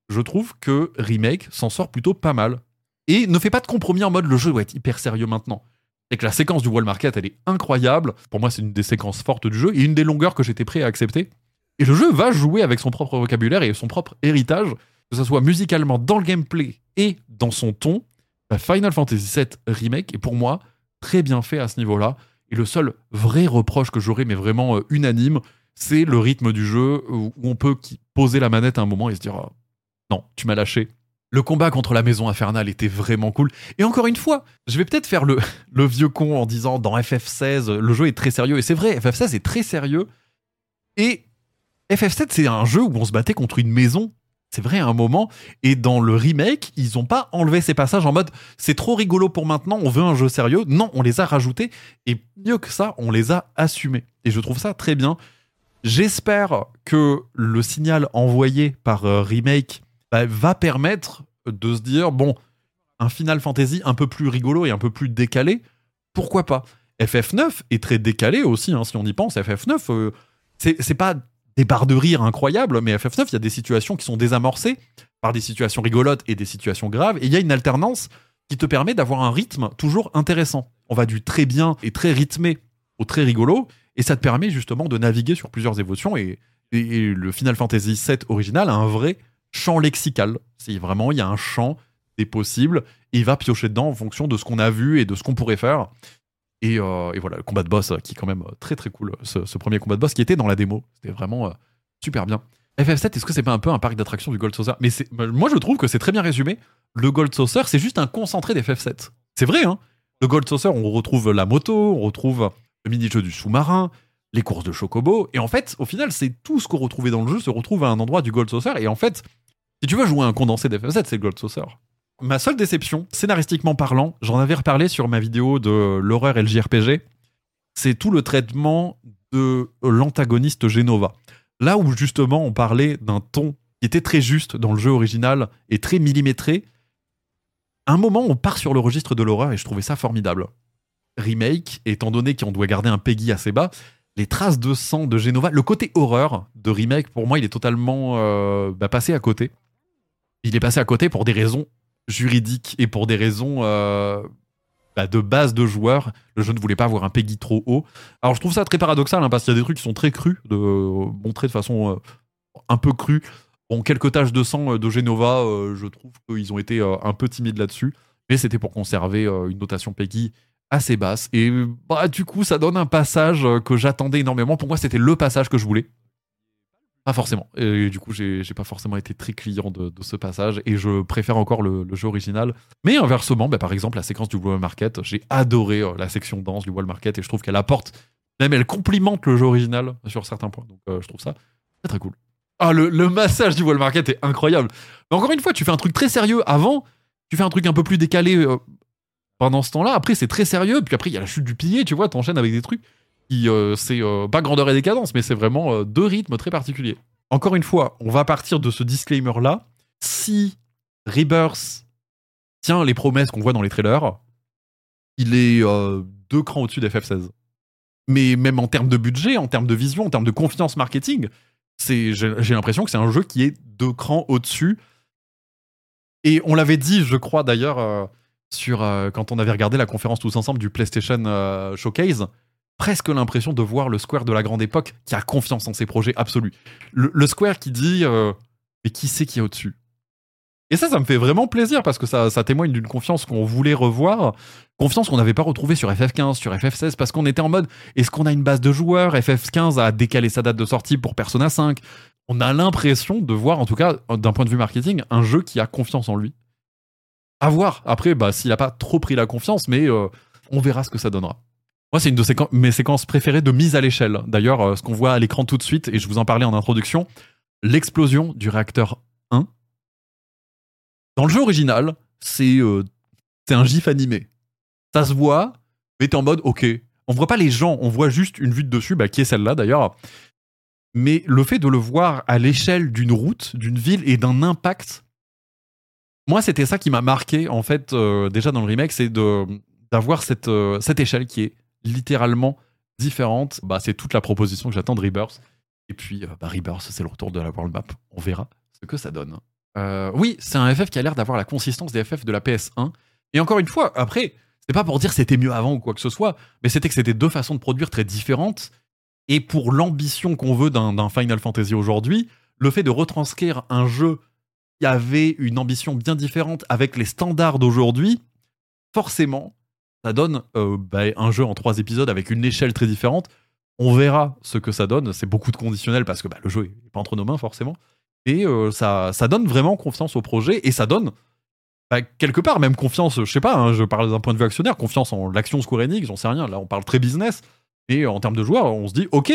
je trouve que Remake s'en sort plutôt pas mal. Et ne fait pas de compromis en mode le jeu doit être hyper sérieux maintenant. Et que la séquence du Wall Market, elle est incroyable. Pour moi, c'est une des séquences fortes du jeu et une des longueurs que j'étais prêt à accepter. Et le jeu va jouer avec son propre vocabulaire et son propre héritage, que ce soit musicalement dans le gameplay et dans son ton. Bah, Final Fantasy VII Remake est pour moi très bien fait à ce niveau-là. Et le seul vrai reproche que j'aurais, mais vraiment euh, unanime, c'est le rythme du jeu où on peut poser la manette à un moment et se dire Ah, non, tu m'as lâché. Le combat contre la maison infernale était vraiment cool. Et encore une fois, je vais peut-être faire le vieux con en disant dans FF16, le jeu est très sérieux. Et c'est vrai, FF16 est très sérieux. Et FF7, c'est un jeu où on se battait contre une maison. C'est vrai à un moment. Et dans le remake, ils n'ont pas enlevé ces passages en mode c'est trop rigolo pour maintenant, on veut un jeu sérieux. Non, on les a rajoutés. Et mieux que ça, on les a assumés. Et je trouve ça très bien. J'espère que le signal envoyé par euh, Remake bah, va permettre de se dire bon, un Final Fantasy un peu plus rigolo et un peu plus décalé, pourquoi pas FF9 est très décalé aussi, hein, si on y pense. FF9, euh, c'est c'est pas des barres de rire incroyables, mais FF9, il y a des situations qui sont désamorcées par des situations rigolotes et des situations graves, et il y a une alternance qui te permet d'avoir un rythme toujours intéressant. On va du très bien et très rythmé au très rigolo, et ça te permet justement de naviguer sur plusieurs émotions, et, le Final Fantasy VII original a un vrai champ lexical. C'est vraiment, il y a un champ des possibles, et il va piocher dedans en fonction de ce qu'on a vu et de ce qu'on pourrait faire. Et, euh, et voilà, le combat de boss euh, qui est quand même euh, très très cool, ce, premier combat de boss qui était dans la démo. C'était vraiment super bien. FF7, est-ce que c'est pas un peu un parc d'attractions du Gold Saucer? Mais moi je trouve que c'est très bien résumé. Le Gold Saucer, c'est juste un concentré d'FF7. C'est vrai, hein Le Gold Saucer, on retrouve la moto, on retrouve le mini-jeu du sous-marin, les courses de chocobo. Et en fait, au final, c'est tout ce qu'on retrouvait dans le jeu se retrouve à un endroit du Gold Saucer. Et en fait, si tu veux jouer un condensé d'FF7, c'est le Gold Saucer. Ma seule déception, scénaristiquement parlant, j'en avais reparlé sur ma vidéo de l'horreur et le JRPG, c'est tout le traitement de l'antagoniste Genova. Là où justement on parlait d'un ton qui était très juste dans le jeu original et très millimétré, à un moment on part sur le registre de l'horreur et je trouvais ça formidable. Remake, étant donné qu'on doit garder un Peggy assez bas, les traces de sang de Genova, le côté horreur de Remake, pour moi il est totalement euh, bah, passé à côté. Il est passé à côté pour des raisons juridiques et pour des raisons euh, bah, de base de joueurs. Le jeu ne voulait pas avoir un Peggy trop haut. Alors je trouve ça très paradoxal hein, parce qu'il y a des trucs qui sont très crus, de euh, montrer de façon euh, un peu crue. Bon, quelques taches de sang de Genova, je trouve qu'ils ont été un peu timides là-dessus. Mais c'était pour conserver une notation Peggy assez basse. Et bah, du coup, ça donne un passage que j'attendais énormément. Pour moi, c'était le passage que je voulais. Pas forcément. Et du coup, j'ai pas forcément été très client de, ce passage. Et je préfère encore le, le jeu original. Mais inversement, bah, par exemple, la séquence du Wall Market, j'ai adoré euh, la section danse du Wall Market. Et je trouve qu'elle apporte, même elle complimente le jeu original sur certains points. Donc euh, je trouve ça très très cool. Ah, le, le massage du Wall Market est incroyable. Mais encore une fois, tu fais un truc très sérieux avant. Tu fais un truc un peu plus décalé euh, pendant ce temps-là. Après, c'est très sérieux. Puis après, il y a la chute du pilier, tu vois, t'enchaînes avec des trucs qui, euh, c'est euh, pas grandeur et décadence, mais c'est vraiment euh, deux rythmes très particuliers. Encore une fois, on va partir de ce disclaimer-là. Si Rebirth tient les promesses qu'on voit dans les trailers, il est euh, deux crans au-dessus d'FF16. Mais même en termes de budget, en termes de vision, en termes de confiance marketing, c'est, j'ai, l'impression que c'est un jeu qui est deux crans au-dessus. Et on l'avait dit, je crois d'ailleurs, sur quand on avait regardé la conférence tous ensemble du PlayStation Showcase, presque l'impression de voir le Square de la grande époque qui a confiance en ses projets absolus. Le, Square qui dit euh, mais qui c'est qui est au-dessus? Et ça, ça me fait vraiment plaisir parce que ça, témoigne d'une confiance qu'on voulait revoir, confiance qu'on n'avait pas retrouvée sur FF15, sur FF16, parce qu'on était en mode est-ce qu'on a une base de joueurs? FF15 a décalé sa date de sortie pour Persona 5. On a l'impression de voir, en tout cas d'un point de vue marketing, un jeu qui a confiance en lui. À voir. Après, bah, s'il a pas trop pris la confiance, mais euh, on verra ce que ça donnera. Moi, c'est une de mes séquences préférées de mise à l'échelle. D'ailleurs, euh, ce qu'on voit à l'écran tout de suite, et je vous en parlais en introduction, l'explosion du réacteur 1. Dans le jeu original, c'est euh, c'est un gif animé. Ça se voit, mais t'es en mode, ok. On voit pas les gens, on voit juste une vue de dessus, bah, qui est celle-là d'ailleurs. Mais le fait de le voir à l'échelle d'une route, d'une ville et d'un impact, moi, c'était ça qui m'a marqué, en fait, euh, déjà dans le remake, c'est d'avoir cette, cette échelle qui est littéralement différente. Bah, c'est toute la proposition que j'attends de Rebirth. Et puis, euh, bah, Rebirth, c'est le retour de la world map. On verra ce que ça donne. Euh, oui, c'est un FF qui a l'air d'avoir la consistance des FF de la PS1. Et encore une fois, après, c'est pas pour dire c'était mieux avant ou quoi que ce soit, mais c'était que c'était deux façons de produire très différentes. Et pour l'ambition qu'on veut d'un Final Fantasy aujourd'hui, le fait de retranscrire un jeu qui avait une ambition bien différente avec les standards d'aujourd'hui, forcément, ça donne euh, bah, un jeu en trois épisodes avec une échelle très différente. On verra ce que ça donne. C'est beaucoup de conditionnel parce que bah, le jeu est pas entre nos mains forcément. Et euh, ça, ça donne vraiment confiance au projet et ça donne bah, quelque part même confiance, je sais pas, hein, je parle d'un point de vue actionnaire, confiance en l'action Square Enix, j'en sais rien. Là, on parle très business. Et en termes de joueurs, on se dit, ok,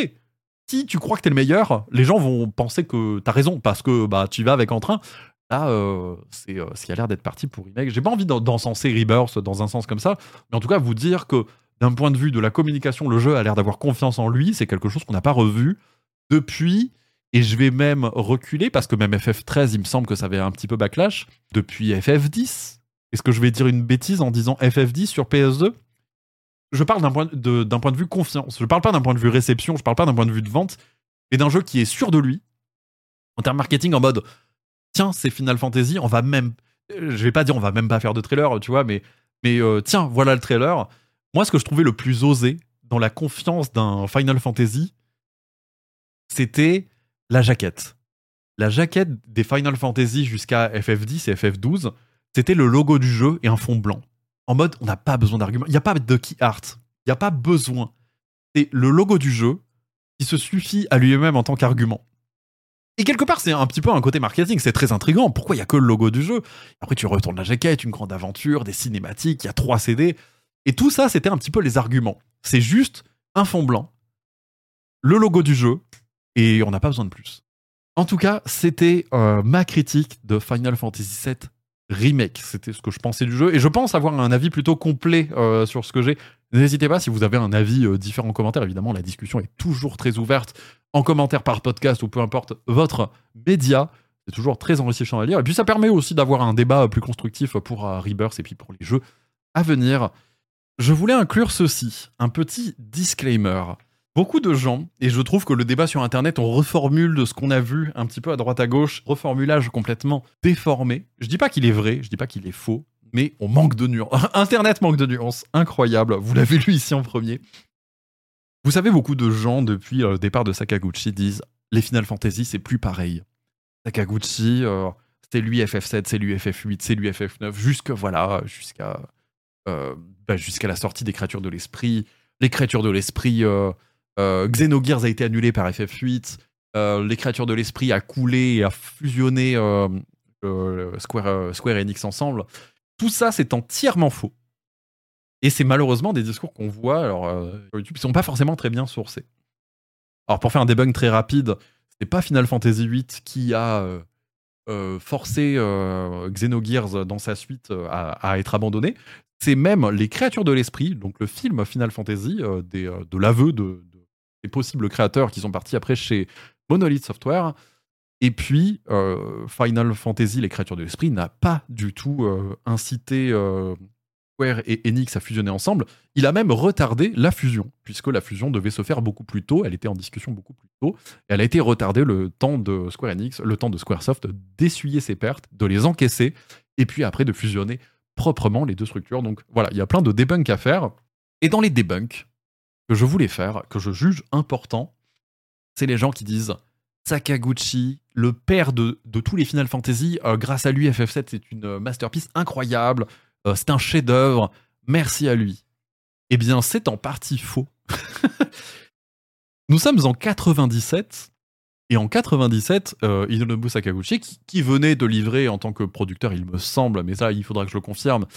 si tu crois que t'es le meilleur, les gens vont penser que t'as raison parce que tu y vas avec entrain. Là, euh, c'est euh, ce qui a l'air d'être parti pour remake. J'ai pas envie d'en- d'encenser Rebirth dans un sens comme ça, mais en tout cas, vous dire que d'un point de vue de la communication, le jeu a l'air d'avoir confiance en lui. C'est quelque chose qu'on n'a pas revu depuis. Et je vais même reculer parce que même FF13, il me semble que ça avait un petit peu backlash depuis FF10. Est-ce que je vais dire une bêtise en disant FF10 sur PS2 Je parle d'un point de, point de vue confiance. Je parle pas d'un point de vue réception, je parle pas d'un point de vue de vente, mais d'un jeu qui est sûr de lui en termes marketing en mode tiens, c'est Final Fantasy, on va même euh, je vais pas dire on va même pas faire de trailer, tu vois, mais mais euh, tiens, voilà le trailer. Moi, ce que je trouvais le plus osé dans la confiance d'un Final Fantasy, c'était la jaquette. La jaquette des Final Fantasy jusqu'à FF10 et FF12, c'était le logo du jeu et un fond blanc. En mode, on n'a pas besoin d'arguments. Il n'y a pas de key art. Il n'y a pas besoin. C'est le logo du jeu qui se suffit à lui-même en tant qu'argument. Et quelque part, c'est un petit peu un côté marketing, c'est très intriguant. Pourquoi il y a que le logo du jeu? Après, tu retournes la jaquette, une grande aventure, des cinématiques, il y a trois CD. Et tout ça, c'était un petit peu les arguments. C'est juste un fond blanc, le logo du jeu, et on n'a pas besoin de plus. En tout cas, c'était euh, ma critique de Final Fantasy VII Remake. C'était ce que je pensais du jeu, et je pense avoir un avis plutôt complet euh, sur ce que j'ai. N'hésitez pas si vous avez un avis euh, différent en commentaire. Évidemment, la discussion est toujours très ouverte en commentaire par podcast ou peu importe votre média. C'est toujours très enrichissant à lire. Et puis ça permet aussi d'avoir un débat plus constructif pour euh, Rebirth et puis pour les jeux à venir. Je voulais inclure ceci, un petit disclaimer. Beaucoup de gens, et je trouve que le débat sur Internet, on reformule de ce qu'on a vu un petit peu à droite à gauche, reformulage complètement déformé. Je dis pas qu'il est vrai, je dis pas qu'il est faux, mais on manque de nuances. Internet manque de nuances, incroyable. Vous l'avez lu ici en premier. Vous savez, beaucoup de gens, depuis euh, le départ de Sakaguchi, disent les Final Fantasy, c'est plus pareil. Sakaguchi, euh, c'est lui FF7, c'est lui FF8, c'est lui FF9, jusque, voilà, jusqu'à euh, bah, jusqu'à la sortie des créatures de l'esprit. Les créatures de l'esprit, euh, Xenogears a été annulé par FF8. euh, les créatures de l'esprit a coulé et a fusionné euh, euh, Square, euh, Square Enix ensemble. Tout ça, c'est entièrement faux. Et c'est malheureusement des discours qu'on voit alors, euh, sur YouTube qui sont pas forcément très bien sourcés. Alors pour faire un debug très rapide, c'est pas Final Fantasy VIII qui a euh, euh, forcé euh, Xenogears dans sa suite euh, à, à être abandonné. C'est même les créatures de l'esprit, donc le film Final Fantasy, euh, des, euh, de l'aveu de, des possibles créateurs qui sont partis après chez Monolith Software. Et puis, euh, Final Fantasy, les créatures de l'esprit, n'a pas du tout euh, incité euh, Square et Enix à fusionner ensemble. Il a même retardé la fusion, puisque la fusion devait se faire beaucoup plus tôt. Elle était en discussion beaucoup plus tôt. Elle a été retardée le temps de Square Enix, le temps de Squaresoft d'essuyer ses pertes, de les encaisser, et puis après de fusionner proprement les deux structures. Donc voilà, il y a plein de debunks à faire. Et dans les debunks que je voulais faire, que je juge important, c'est les gens qui disent Sakaguchi, le père de, tous les Final Fantasy. Euh, grâce à lui, FF7 c'est une euh, masterpiece incroyable. Euh, c'est un chef-d'œuvre. Merci à lui. Eh bien, c'est en partie faux. Nous sommes en 97. Et en 97, euh, Hironobu Sakaguchi, qui, qui venait de livrer en tant que producteur, il me semble, mais ça, il faudra que je le confirme,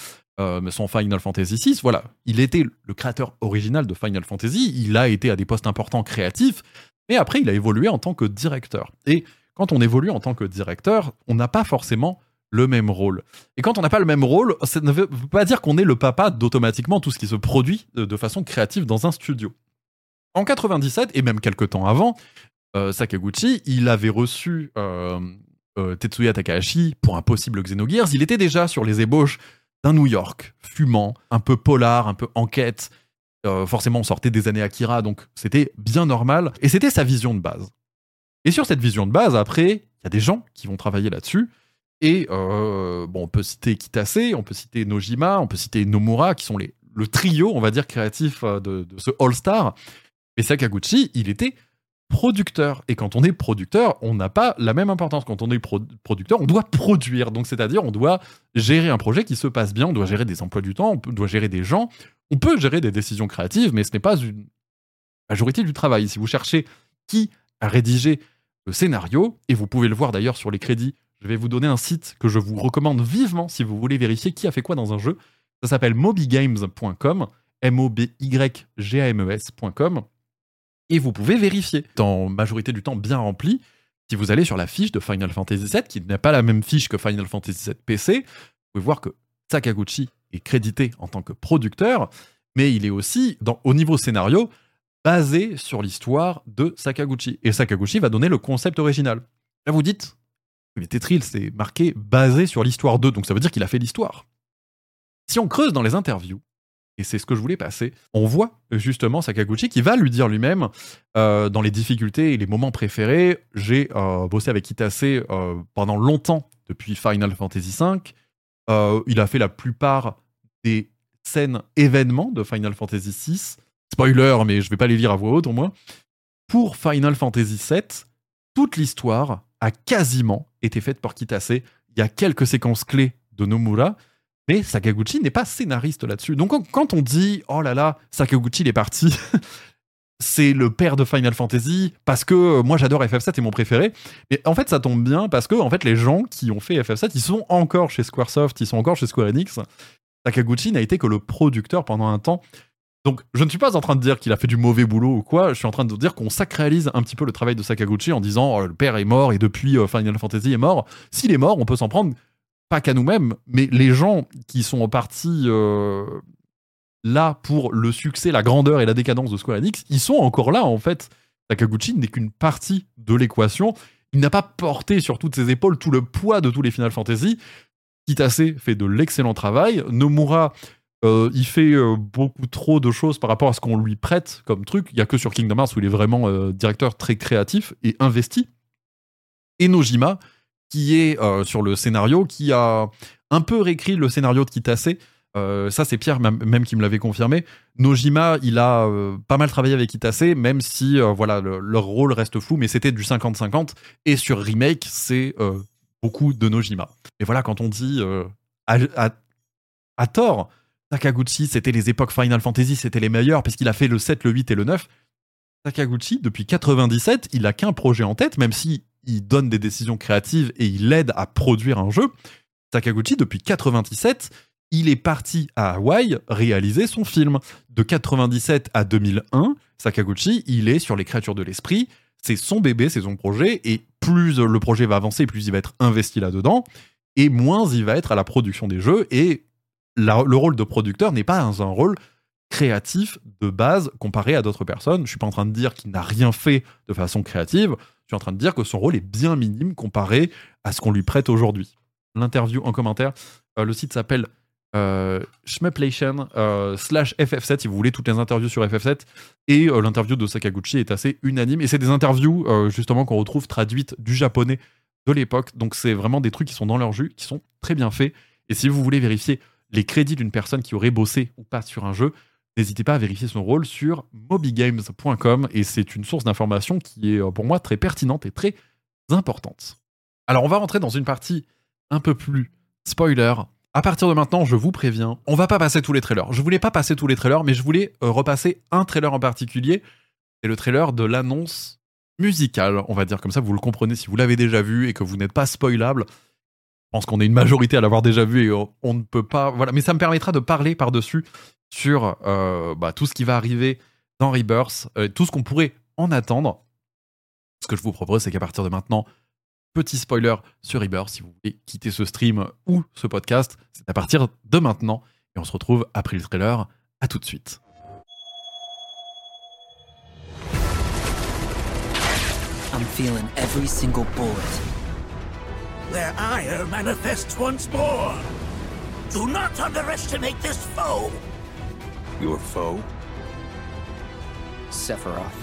euh, son Final Fantasy VI, voilà. Il était le créateur original de Final Fantasy. Il a été à des postes importants créatifs. Mais après, il a évolué en tant que directeur. Et quand on évolue en tant que directeur, on n'a pas forcément le même rôle. Et quand on n'a pas le même rôle, ça ne veut pas dire qu'on est le papa d'automatiquement tout ce qui se produit de, façon créative dans un studio. En 97, et même quelques temps avant, euh, Sakaguchi, il avait reçu euh, Tetsuya Takahashi pour un possible Xenogears. Il était déjà sur les ébauches d'un New York fumant, un peu polar, un peu enquête. Euh, forcément, on sortait des années Akira, donc c'était bien normal. Et c'était sa vision de base. Et sur cette vision de base, après, il y a des gens qui vont travailler là-dessus. Et euh, bon, on peut citer Kitase, on peut citer Nojima, on peut citer Nomura, qui sont les, le trio, on va dire, créatif euh, de, ce All-Star. Mais Sakaguchi, il était producteur. Et quand on est producteur, on n'a pas la même importance. Quand on est pro- producteur, on doit produire. Donc, c'est-à-dire, on doit gérer un projet qui se passe bien, on doit gérer des emplois du temps, on doit gérer des gens, on peut gérer des décisions créatives, mais ce n'est pas une majorité du travail. Si vous cherchez qui a rédigé le scénario, et vous pouvez le voir d'ailleurs sur les crédits, je vais vous donner un site que je vous recommande vivement si vous voulez vérifier qui a fait quoi dans un jeu. Ça s'appelle mobygames.com, M-O-B-Y-G-A-M-E-S.com, et vous pouvez vérifier. En majorité du temps bien rempli, si vous allez sur la fiche de Final Fantasy VII, qui n'est pas la même fiche que Final Fantasy VII PC, vous pouvez voir que Sakaguchi est crédité en tant que producteur, mais il est aussi, dans, au niveau scénario, basé sur l'histoire de Sakaguchi. Et Sakaguchi va donner le concept original. Là, vous dites, mais Tetril, c'est marqué basé sur l'histoire 2, donc ça veut dire qu'il a fait l'histoire. Si on creuse dans les interviews, et c'est ce que je voulais passer, on voit justement Sakaguchi qui va lui dire lui-même, euh, dans les difficultés et les moments préférés, j'ai euh, bossé avec Kitase euh, pendant longtemps, depuis Final Fantasy V. Il a fait la plupart des scènes événements de Final Fantasy VI. Spoiler, mais je vais pas les lire à voix haute au moins. Pour Final Fantasy VII, toute l'histoire a quasiment été faite par Kitase. Il y a quelques séquences clés de Nomura, mais Sakaguchi n'est pas scénariste là-dessus. Donc quand- on dit oh là là, Sakaguchi il est parti, c'est le père de Final Fantasy parce que euh, moi j'adore FF7 c'est mon préféré. Mais en fait ça tombe bien parce que en fait les gens qui ont fait FF7 ils sont encore chez Squaresoft, ils sont encore chez Square Enix. Sakaguchi n'a été que le producteur pendant un temps. Donc, je ne suis pas en train de dire qu'il a fait du mauvais boulot ou quoi. Je suis en train de dire qu'on sacralise un petit peu le travail de Sakaguchi en disant oh, le père est mort et depuis euh, Final Fantasy est mort. S'il est mort, on peut s'en prendre pas qu'à nous-mêmes, mais les gens qui sont en partie euh, là pour le succès, la grandeur et la décadence de Square Enix, ils sont encore là en fait. Sakaguchi n'est qu'une partie de l'équation. Il n'a pas porté sur toutes ses épaules tout le poids de tous les Final Fantasy. Kitase fait de l'excellent travail. Nomura, euh, il fait euh, beaucoup trop de choses par rapport à ce qu'on lui prête comme truc. Il n'y a que sur Kingdom Hearts où il est vraiment directeur très créatif et investi. Et Nojima, qui est euh, sur le scénario, qui a un peu réécrit le scénario de Kitase. Euh, ça, c'est Pierre même, qui me l'avait confirmé. Nojima, il a euh, pas mal travaillé avec Kitase, même si voilà, le- leur rôle reste flou, mais c'était du 50-50. Et sur Remake, c'est beaucoup de Nojima. Et voilà, quand on dit à, tort, Sakaguchi, c'était les époques Final Fantasy, c'était les meilleurs, parce qu'il a fait le 7, le 8 et le 9. Sakaguchi, depuis 97, il a qu'un projet en tête, même si il donne des décisions créatives et il aide à produire un jeu. Sakaguchi, depuis 97, il est parti à Hawaï réaliser son film. De 97 à 2001, Sakaguchi, il est sur les créatures de l'esprit. C'est son bébé, c'est son projet, et plus le projet va avancer, plus il va être investi là-dedans, et moins il va être à la production des jeux, et le rôle de producteur n'est pas un, un rôle créatif de base comparé à d'autres personnes. Je suis pas en train de dire qu'il n'a rien fait de façon créative, suis en train de dire que son rôle est bien minime comparé à ce qu'on lui prête aujourd'hui. L'interview en commentaire, euh, le site s'appelle euh, Shmuplation euh, slash FF7 si vous voulez toutes les interviews sur FF7 et euh, l'interview de Sakaguchi est assez unanime. Et c'est des interviews euh, justement qu'on retrouve traduites du japonais de l'époque. Donc c'est vraiment des trucs qui sont dans leur jus qui sont très bien faits. Et si vous voulez vérifier les crédits d'une personne qui aurait bossé ou pas sur un jeu n'hésitez pas à vérifier son rôle sur mobygames.com et c'est une source d'information qui est euh, pour moi très pertinente et très importante. Alors on va rentrer dans une partie un peu plus spoiler. À partir de maintenant, je vous préviens, on va pas passer tous les trailers. Je voulais pas passer tous les trailers, mais je voulais euh, repasser un trailer en particulier. C'est le trailer de l'annonce musicale, on va dire comme ça, vous le comprenez si vous l'avez déjà vu et que vous n'êtes pas spoilable. Je pense qu'on est une majorité à l'avoir déjà vu et on, ne peut pas. Voilà, mais ça me permettra de parler par-dessus sur euh, bah, tout ce qui va arriver dans Rebirth, euh, tout ce qu'on pourrait en attendre. Ce que je vous propose, c'est qu'à partir de maintenant, petit spoiler sur Rebirth, si vous voulez quitter ce stream ou ce podcast, c'est à partir de maintenant. Et on se retrouve après le trailer. À tout de suite. I'm feeling every single bullet. Their ire manifests once more. Do not underestimate this foe. Your foe? Sephiroth.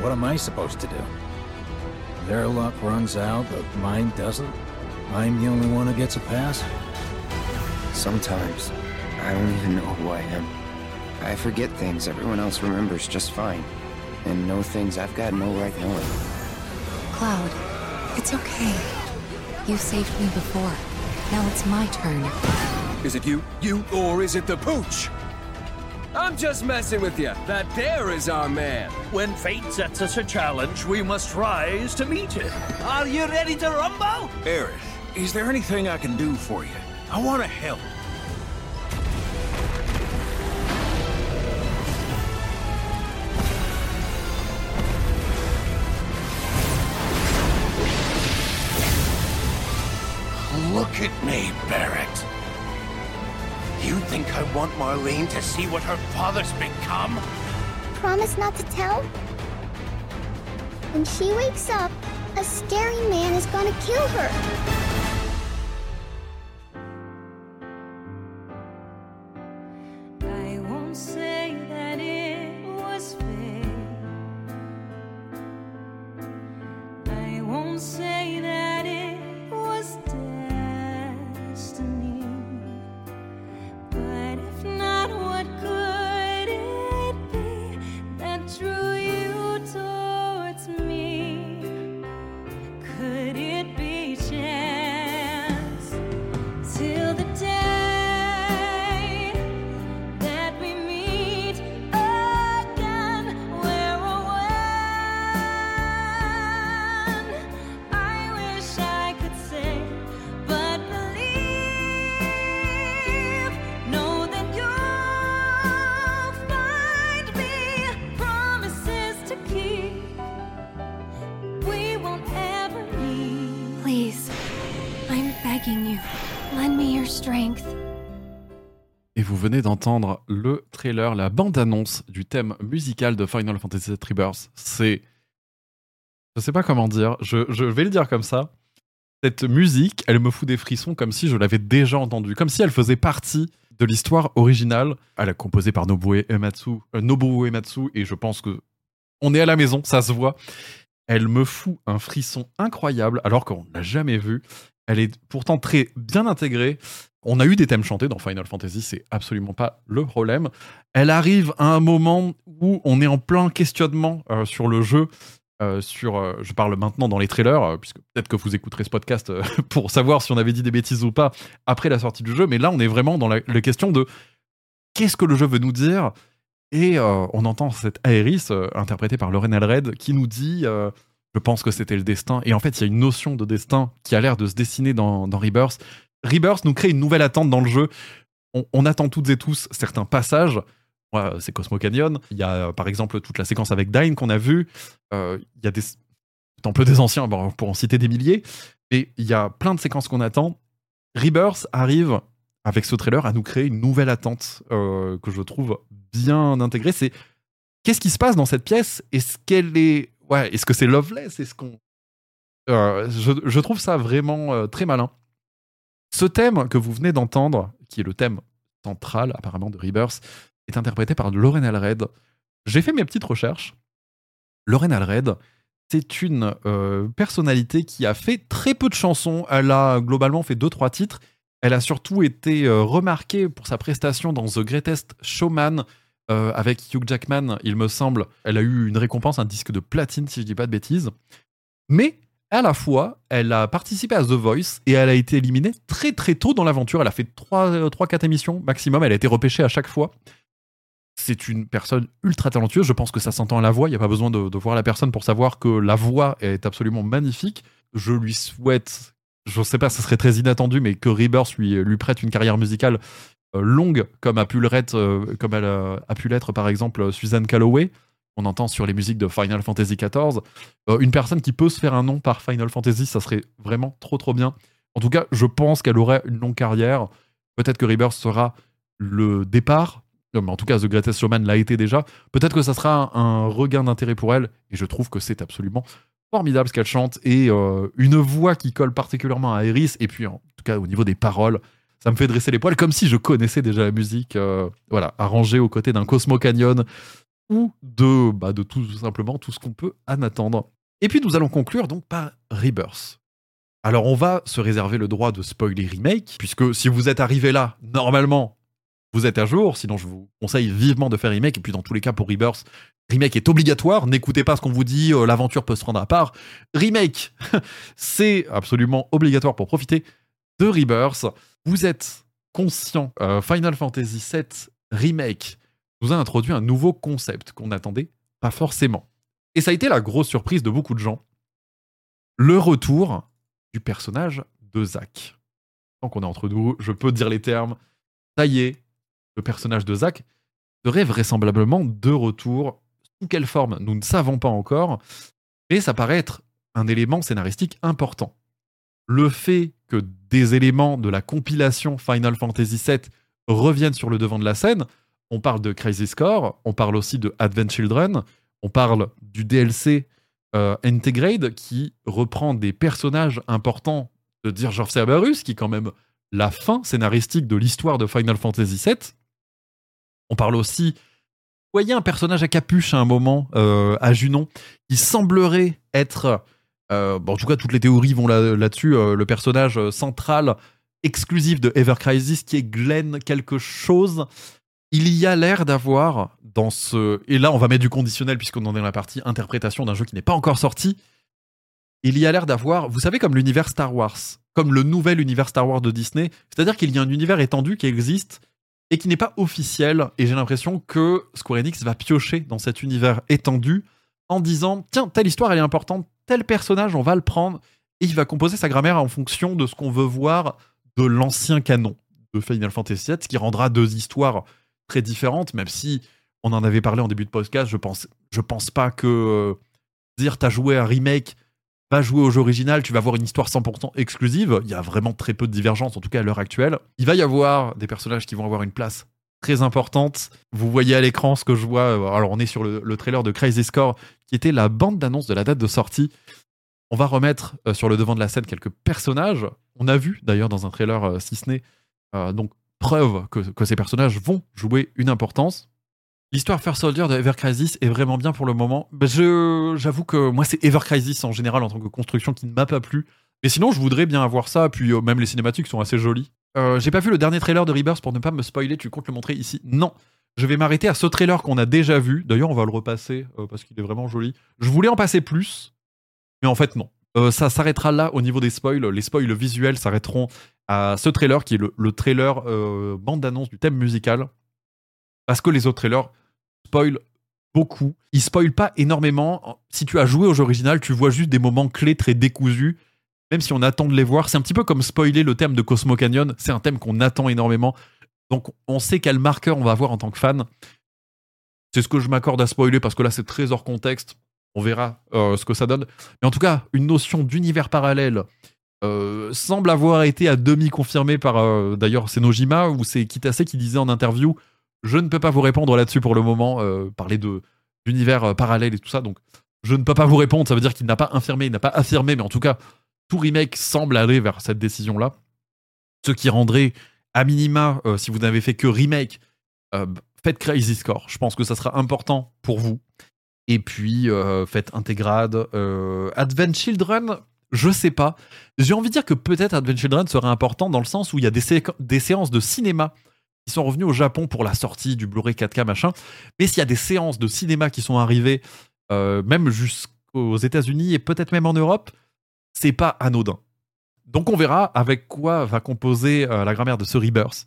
What am I supposed to do? Their luck runs out, but mine doesn't? I'm the only one who gets a pass? Sometimes, I don't even know who I am. I forget things everyone else remembers just fine. And know things I've got no right knowing. Cloud, it's okay. You saved me before. Now it's my turn. Is it you? You? Or is it the pooch? I'm just messing with you. That there is our man. When fate sets us a challenge, we must rise to meet it. Are you ready to rumble? Aerith, is there anything I can do for you? I want to help. Look at me, Barrett. You think I want Marlene to see what her father's become? Promise not to tell? When she wakes up, a scary man is gonna kill her. Venez d'entendre le trailer, la bande-annonce du thème musical de Final Fantasy VII. C'est. Je sais pas comment dire, je, vais le dire comme ça. Cette musique, elle me fout des frissons comme si je l'avais déjà entendue, comme si elle faisait partie de l'histoire originale. Elle est composée par Nobuo Uematsu, euh, Nobuo Uematsu, et je pense que on est à la maison, ça se voit. Elle me fout un frisson incroyable alors qu'on ne l'a jamais vu. Elle est pourtant très bien intégrée. On a eu des thèmes chantés dans Final Fantasy, c'est absolument pas le problème. Elle arrive à un moment où on est en plein questionnement euh, sur le jeu. euh, sur, euh, je parle maintenant dans les trailers, puisque peut-être que vous écouterez ce podcast pour savoir si on avait dit des bêtises ou pas après la sortie du jeu, mais là on est vraiment dans la, la question de qu'est-ce que le jeu veut nous dire? Et on entend cette Aeris, euh, interprétée par Lorraine Alred, qui nous dit Je pense que c'était le destin. Et en fait, il y a une notion de destin qui a l'air de se dessiner dans, Rebirth. Rebirth nous crée une nouvelle attente dans le jeu. On, attend toutes et tous certains passages. C'est Cosmo Canyon. Il y a euh, par exemple toute la séquence avec Dyne qu'on a vue. Euh, il y a des temples des anciens, pour en citer des milliers. Et il y a plein de séquences qu'on attend. Rebirth arrive avec ce trailer à nous créer une nouvelle attente euh, que je trouve bien intégrée. C'est qu'est-ce qui se passe dans cette pièce? Est-ce qu'elle est, ouais, est-ce que c'est loveless? Est-ce qu'on, je, trouve ça vraiment euh, très malin. Ce thème que vous venez d'entendre, qui est le thème central apparemment de Rebirth, est interprété par Lorraine Alred. J'ai fait mes petites recherches. Lorraine Alred, c'est une euh, personnalité qui a fait très peu de chansons. Elle a globalement fait deux trois titres. Elle a surtout été euh, remarquée pour sa prestation dans The Greatest Showman, euh, avec Hugh Jackman, il me semble. Elle a eu une récompense, un disque de platine, si je dis pas de bêtises. Mais à la fois, elle a participé à The Voice et elle a été éliminée très très tôt dans l'aventure. Elle a fait 3-4 émissions maximum. Elle a été repêchée à chaque fois. C'est une personne ultra talentueuse. Je pense que ça s'entend à la voix. Il n'y a pas besoin de, voir la personne pour savoir que la voix est absolument magnifique. Je lui souhaite, je sais pas, ce serait très inattendu, mais que Rebirth lui, prête une carrière musicale euh, longue comme a pu l'être, euh, comme elle a, a pu l'être par exemple Suzanne Calloway. On entend sur les musiques de Final Fantasy XIV. Euh, une personne qui peut se faire un nom par Final Fantasy, ça serait vraiment trop trop bien. En tout cas, je pense qu'elle aurait une longue carrière. Peut-être que Rebirth sera le départ. Mais en tout cas, The Greatest Showman l'a été déjà. Peut-être que ça sera un, regain d'intérêt pour elle. Et je trouve que c'est absolument formidable ce qu'elle chante. Et euh, une voix qui colle particulièrement à Iris. Et puis, en tout cas, au niveau des paroles, ça me fait dresser les poils comme si je connaissais déjà la musique. euh, voilà, arrangée aux côtés d'un Cosmo Canyon ou de, bah, de tout simplement tout ce qu'on peut en attendre. Et puis, nous allons conclure donc par Rebirth. Alors, on va se réserver le droit de spoiler remake, puisque si vous êtes arrivé là, normalement, vous êtes à jour. Sinon, je vous conseille vivement de faire remake. Et puis, dans tous les cas, pour Rebirth, remake est obligatoire. N'écoutez pas ce qu'on vous dit, euh, l'aventure peut se rendre à part. Remake, c'est absolument obligatoire pour profiter de Rebirth. Vous êtes conscient, euh, Final Fantasy VII Remake nous a introduit un nouveau concept qu'on n'attendait pas forcément. Et ça a été la grosse surprise de beaucoup de gens. Le retour du personnage de Zack. Tant qu'on est entre nous, je peux dire les termes. Ça y est, le personnage de Zack serait vraisemblablement de retour. Sous quelle forme, nous ne savons pas encore. Et ça paraît être un élément scénaristique important. Le fait que des éléments de la compilation Final Fantasy VII reviennent sur le devant de la scène, on parle de Crazy Score, on parle aussi de Advent Children, on parle du DLC euh, Integrate qui reprend des personnages importants de Dirge of Cerberus, qui est quand même la fin scénaristique de l'histoire de Final Fantasy VII. On parle aussi, vous voyez un personnage à capuche à un moment, euh, à Junon, qui semblerait être, euh, bon, en tout cas toutes les théories vont là- là-dessus, euh, le personnage central exclusif de Ever Crisis qui est Glenn quelque chose. Il y a l'air d'avoir dans ce... Et là on va mettre du conditionnel puisqu'on en est dans la partie interprétation d'un jeu qui n'est pas encore sorti. Il y a l'air d'avoir, vous savez, comme l'univers Star Wars, comme le nouvel univers Star Wars de Disney, c'est-à-dire qu'il y a un univers étendu qui existe et qui n'est pas officiel. Et j'ai l'impression que Square Enix va piocher dans cet univers étendu en disant tiens, telle histoire elle est importante, tel personnage on va le prendre et il va composer sa grammaire en fonction de ce qu'on veut voir de l'ancien canon de Final Fantasy VII, ce qui rendra deux histoires très différentes, même si on en avait parlé en début de podcast. Je pense, je pense pas que euh, dire t'as joué un remake va jouer au jeu original, tu vas avoir une histoire 100% exclusive. Il y a vraiment très peu de divergence, en tout cas à l'heure actuelle. Il va y avoir des personnages qui vont avoir une place très importante. Vous voyez à l'écran ce que je vois. euh, Alors, on est sur le, le trailer de Crazy Score, qui était la bande d'annonce de la date de sortie. On va remettre euh, sur le devant de la scène quelques personnages. On a vu d'ailleurs dans un trailer, euh, si ce n'est donc preuve que, que ces personnages vont jouer une importance. L'histoire First Soldier de Ever Crisis est vraiment bien pour le moment. Bah, j'avoue que moi, c'est Ever Crisis en général en tant que construction qui ne m'a pas plu. Mais sinon, je voudrais bien avoir ça. Puis même les cinématiques sont assez jolies. Euh, j'ai pas vu le dernier trailer de Rebirth pour ne pas me spoiler. Tu comptes le montrer ici? Non. Je vais m'arrêter à ce trailer qu'on a déjà vu. D'ailleurs, on va le repasser euh, parce qu'il est vraiment joli. Je voulais en passer plus, mais en fait, non. Euh, ça s'arrêtera là au niveau des spoils. Les spoils visuels s'arrêteront à ce trailer qui est le, le trailer bande-annonce du thème musical. Parce que les autres trailers spoilent beaucoup. Ils spoilent pas énormément. Si tu as joué au jeu original, tu vois juste des moments clés très décousus. Même si on attend de les voir, c'est un petit peu comme spoiler le thème de Cosmo Canyon. C'est un thème qu'on attend énormément. Donc on sait quel marqueur on va avoir en tant que fan. C'est ce que je m'accorde à spoiler parce que là c'est très hors contexte. On verra euh, ce que ça donne. Mais en tout cas, une notion d'univers parallèle euh, semble avoir été à demi confirmée par euh, d'ailleurs c'est Nojima ou c'est Kitase qui disait en interview je ne peux pas vous répondre là-dessus pour le moment, parler de d'univers parallèle et tout ça. Donc je ne peux pas vous répondre, ça veut dire qu'il n'a pas infirmé, il n'a pas affirmé, mais en tout cas tout remake semble aller vers cette décision-là. Ce qui rendrait à minima, euh, si vous n'avez fait que remake, euh, faites Crazy Score. Je pense que ça sera important pour vous. Et puis, euh, faites Intégrade. Advent Children, je sais pas. J'ai envie de dire que peut-être Advent Children serait important dans le sens où il y a des, des séances de cinéma Ils sont revenus au Japon pour la sortie du Blu-ray 4K machin. Mais s'il y a des séances de cinéma qui sont arrivées, même jusqu'aux États-Unis et peut-être même en Europe, c'est pas anodin. Donc on verra avec quoi va composer euh, la grammaire de ce Rebirth.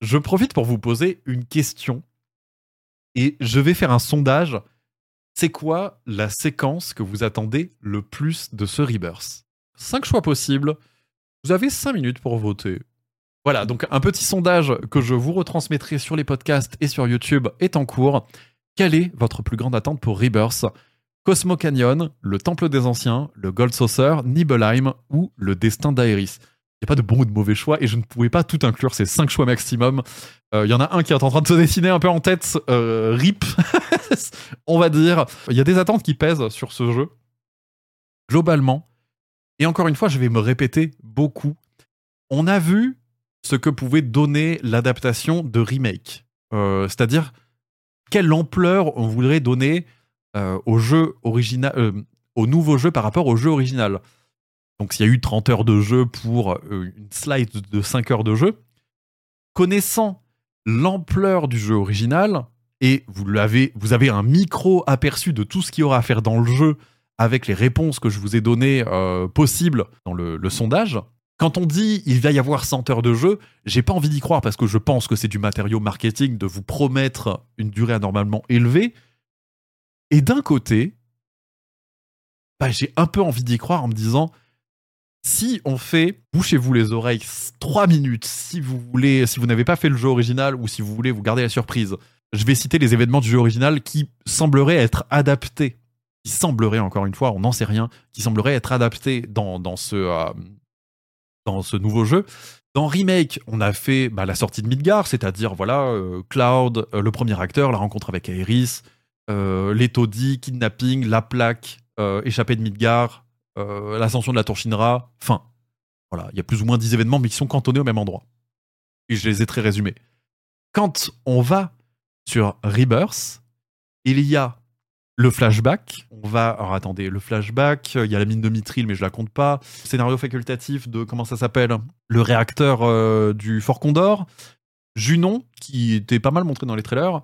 Je profite pour vous poser une question et je vais faire un sondage. C'est quoi la séquence que vous attendez le plus de ce Rebirth? Cinq choix possibles. Vous avez cinq minutes pour voter. Voilà, donc un petit sondage que je vous retransmettrai sur les podcasts et sur YouTube est en cours. Quelle est votre plus grande attente pour Rebirth? Cosmo Canyon, le Temple des Anciens, le Gold Saucer, Nibelheim ou le Destin d'Aeris il n'y a pas de bon ou de mauvais choix et je ne pouvais pas tout inclure, c'est cinq choix maximum. Euh, Il y en a un qui est en train de se dessiner un peu en tête, euh, RIP, on va dire. Il y a des attentes qui pèsent sur ce jeu, globalement. Et encore une fois, je vais me répéter beaucoup. On a vu ce que pouvait donner l'adaptation de remake. Euh, C'est-à-dire, quelle ampleur on voudrait donner au jeu original, euh, au nouveau jeu par rapport au jeu original. Donc s'il y a eu 30 heures de jeu pour euh, une slide de 5 heures de jeu, connaissant l'ampleur du jeu original, et vous, l'avez, vous avez un micro aperçu de tout ce qu'il y aura à faire dans le jeu avec les réponses que je vous ai données euh, possibles dans le, le sondage, quand on dit il va y avoir 100 heures de jeu, j'ai pas envie d'y croire parce que je pense que c'est du matériau marketing de vous promettre une durée anormalement élevée. Et d'un côté, bah, j'ai un peu envie d'y croire en me disant si on fait, bouchez-vous les oreilles 3 minutes si vous voulez, si vous n'avez pas fait le jeu original ou si vous voulez vous garder la surprise. Je vais citer les événements du jeu original qui sembleraient être adaptés, qui sembleraient encore une fois, on n'en sait rien, qui sembleraient être adaptés dans, dans ce euh, dans nouveau jeu. Dans Remake, on a fait bah, la sortie de Midgar, c'est-à-dire voilà euh, Cloud, euh, le premier acteur, la rencontre avec Aerys, les taudis, kidnapping, la plaque, euh, échappée de Midgar, euh, l'ascension de la tour Shinra, fin. Voilà, il y a plus ou moins 10 événements, mais qui sont cantonnés au même endroit. Et je les ai très résumés. Quand on va sur Rebirth, il y a le flashback. On va. Alors attendez, le flashback, il y a la mine de Mithril, mais je la compte pas. Scénario facultatif de. Comment ça s'appelle Le réacteur euh, du Fort Condor. Junon, qui était pas mal montré dans les trailers.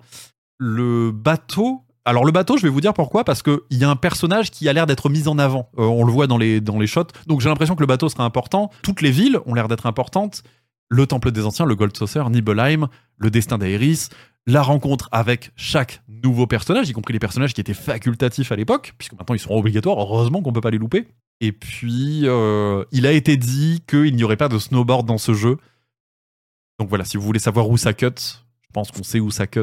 Le bateau. Alors le bateau, je vais vous dire pourquoi, parce qu'il y a un personnage qui a l'air d'être mis en avant. Euh, on le voit dans les, dans les shots. Donc j'ai l'impression que le bateau sera important. Toutes les villes ont l'air d'être importantes. Le Temple des Anciens, le Gold Saucer, Nibelheim, le Destin d'Aeris, la rencontre avec chaque nouveau personnage, y compris les personnages qui étaient facultatifs à l'époque, puisque maintenant ils seront obligatoires, heureusement qu'on peut pas les louper. Et puis, euh, il a été dit qu'il n'y aurait pas de snowboard dans ce jeu. Donc voilà, si vous voulez savoir où ça cut, je pense qu'on sait où ça cut.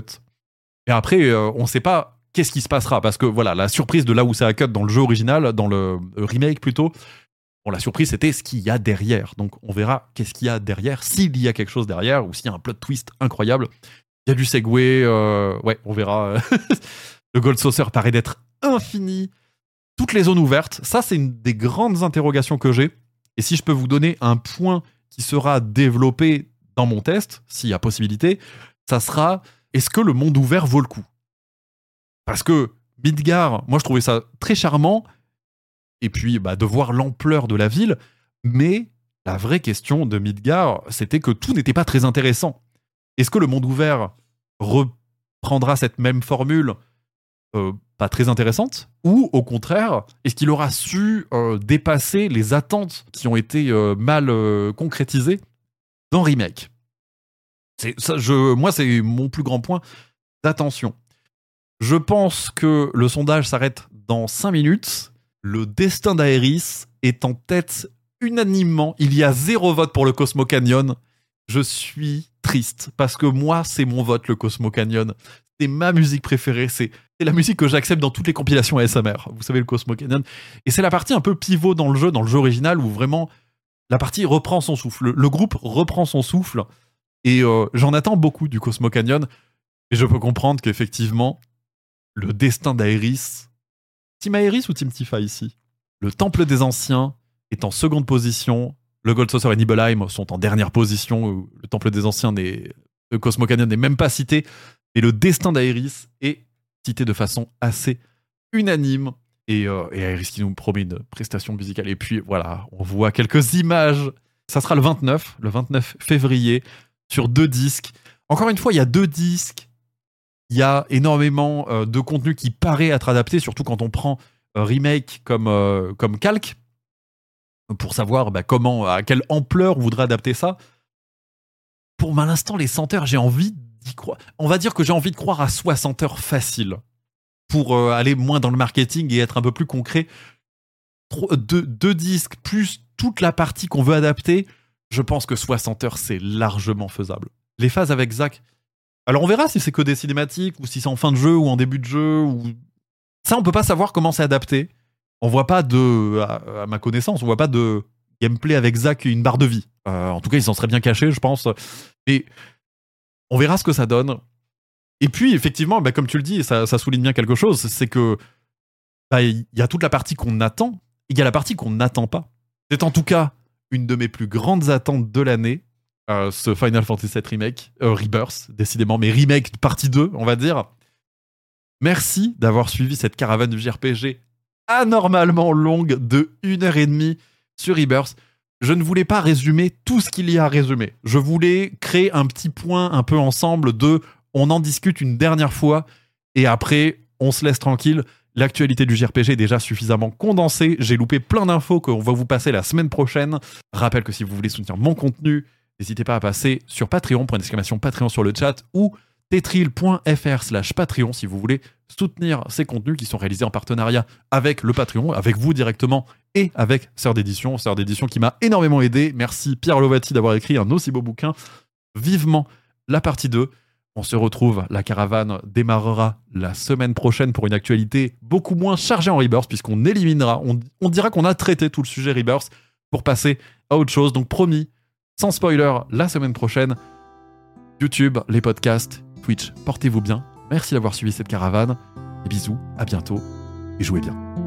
Et après, euh, on sait pas qu'est-ce qui se passera, parce que voilà, la surprise de là où ça cut dans le jeu original, dans le euh, remake plutôt, la surprise, c'était ce qu'il y a derrière. Donc, on verra qu'est-ce qu'il y a derrière, s'il y a quelque chose derrière, ou s'il y a un plot twist incroyable. Il y a du segway, euh, ouais, on verra. le Gold Saucer paraît d'être infini. Toutes les zones ouvertes, ça, c'est une des grandes interrogations que j'ai. Et si je peux vous donner un point qui sera développé dans mon test, s'il y a possibilité, ça sera est-ce que le monde ouvert vaut le coup? Parce que Midgar, moi, je trouvais ça très charmant et puis bah, de voir l'ampleur de la ville. Mais la vraie question de Midgar, c'était que tout n'était pas très intéressant. Est-ce que le monde ouvert reprendra cette même formule euh, pas très intéressante? Ou au contraire, est-ce qu'il aura su euh, dépasser les attentes qui ont été euh, mal concrétisées dans Remake? Moi, c'est mon plus grand point d'attention. Je pense que le sondage s'arrête dans 5 minutes. Le destin d'Aeris est en tête unanimement. Il y a zéro vote pour le Cosmo Canyon. Je suis triste parce que moi, c'est mon vote, le Cosmo Canyon. C'est ma musique préférée. C'est la musique que j'accepte dans toutes les compilations ASMR. Vous savez, le Cosmo Canyon. Et c'est la partie un peu pivot dans le jeu, dans le jeu original, où vraiment la partie reprend son souffle. Le, le groupe reprend son souffle. Et euh, j'en attends beaucoup du Cosmo Canyon. Et je peux comprendre qu'effectivement, le destin d'Aeris. Team Aeris ou Team Tifa ici? Le Temple des Anciens est en seconde position. Le Gold Saucer et Nibelheim sont en dernière position. Le Temple des Anciens n'est. Le Cosmo Canyon n'est même pas cité. Et le destin d'Aeris est cité de façon assez unanime. Et, euh, et Aeris qui nous promet une prestation musicale. Et puis voilà, on voit quelques images. Ça sera le 29, le 29 février sur deux disques. Encore une fois, il y a deux disques. Il y a énormément euh, de contenu qui paraît être adapté, surtout quand on prend euh, remake comme, euh, comme calque, pour savoir bah, comment, à quelle ampleur on voudrait adapter ça. Pour l'instant, les 100 heures, j'ai envie d'y croire. On va dire que j'ai envie de croire à 60 heures facile pour aller moins dans le marketing et être un peu plus concret. Deux disques plus toute la partie qu'on veut adapter, je pense que 60 heures, c'est largement faisable. Les phases avec Zach. Alors on verra si c'est que des cinématiques ou si c'est en fin de jeu ou en début de jeu ou ça on peut pas savoir comment c'est adapté. On voit pas de à, ma connaissance, on voit pas de gameplay avec Zach et une barre de vie. Euh, en tout cas, ils s'en seraient bien cachés, je pense. Et on verra ce que ça donne. Et puis effectivement, bah, comme tu le dis, ça, souligne bien quelque chose, c'est que bah, il y a toute la partie qu'on attend, il y a la partie qu'on n'attend pas. C'est en tout cas une de mes plus grandes attentes de l'année, euh, ce Final Fantasy VII Remake, euh, Rebirth, décidément, mais Remake partie 2, on va dire. Merci d'avoir suivi cette caravane du JRPG anormalement longue de 1 heure et demie sur Rebirth. Je ne voulais pas résumer tout ce qu'il y a à résumer. Je voulais créer un petit point un peu ensemble de on en discute une dernière fois et après on se laisse tranquille. L'actualité du JRPG est déjà suffisamment condensée. J'ai loupé plein d'infos qu'on va vous passer la semaine prochaine. Rappelle que si vous voulez soutenir mon contenu, n'hésitez pas à passer sur Patreon, pour une exclamation Patreon sur le chat, ou tetril.fr slash Patreon si vous voulez soutenir ces contenus qui sont réalisés en partenariat avec le Patreon, avec vous directement et avec Sœur d'édition. Sœur d'édition qui m'a énormément aidé. Merci Pierre Lovati d'avoir écrit un aussi beau bouquin. Vivement la partie 2. On se retrouve, la caravane démarrera la semaine prochaine pour une actualité beaucoup moins chargée en Rebirth, puisqu'on éliminera, on, on dira qu'on a traité tout le sujet Rebirth pour passer à autre chose. Donc promis, sans spoiler, la semaine prochaine, YouTube, les podcasts, Twitch, portez-vous bien. Merci d'avoir suivi cette caravane. Et bisous, à bientôt et jouez bien.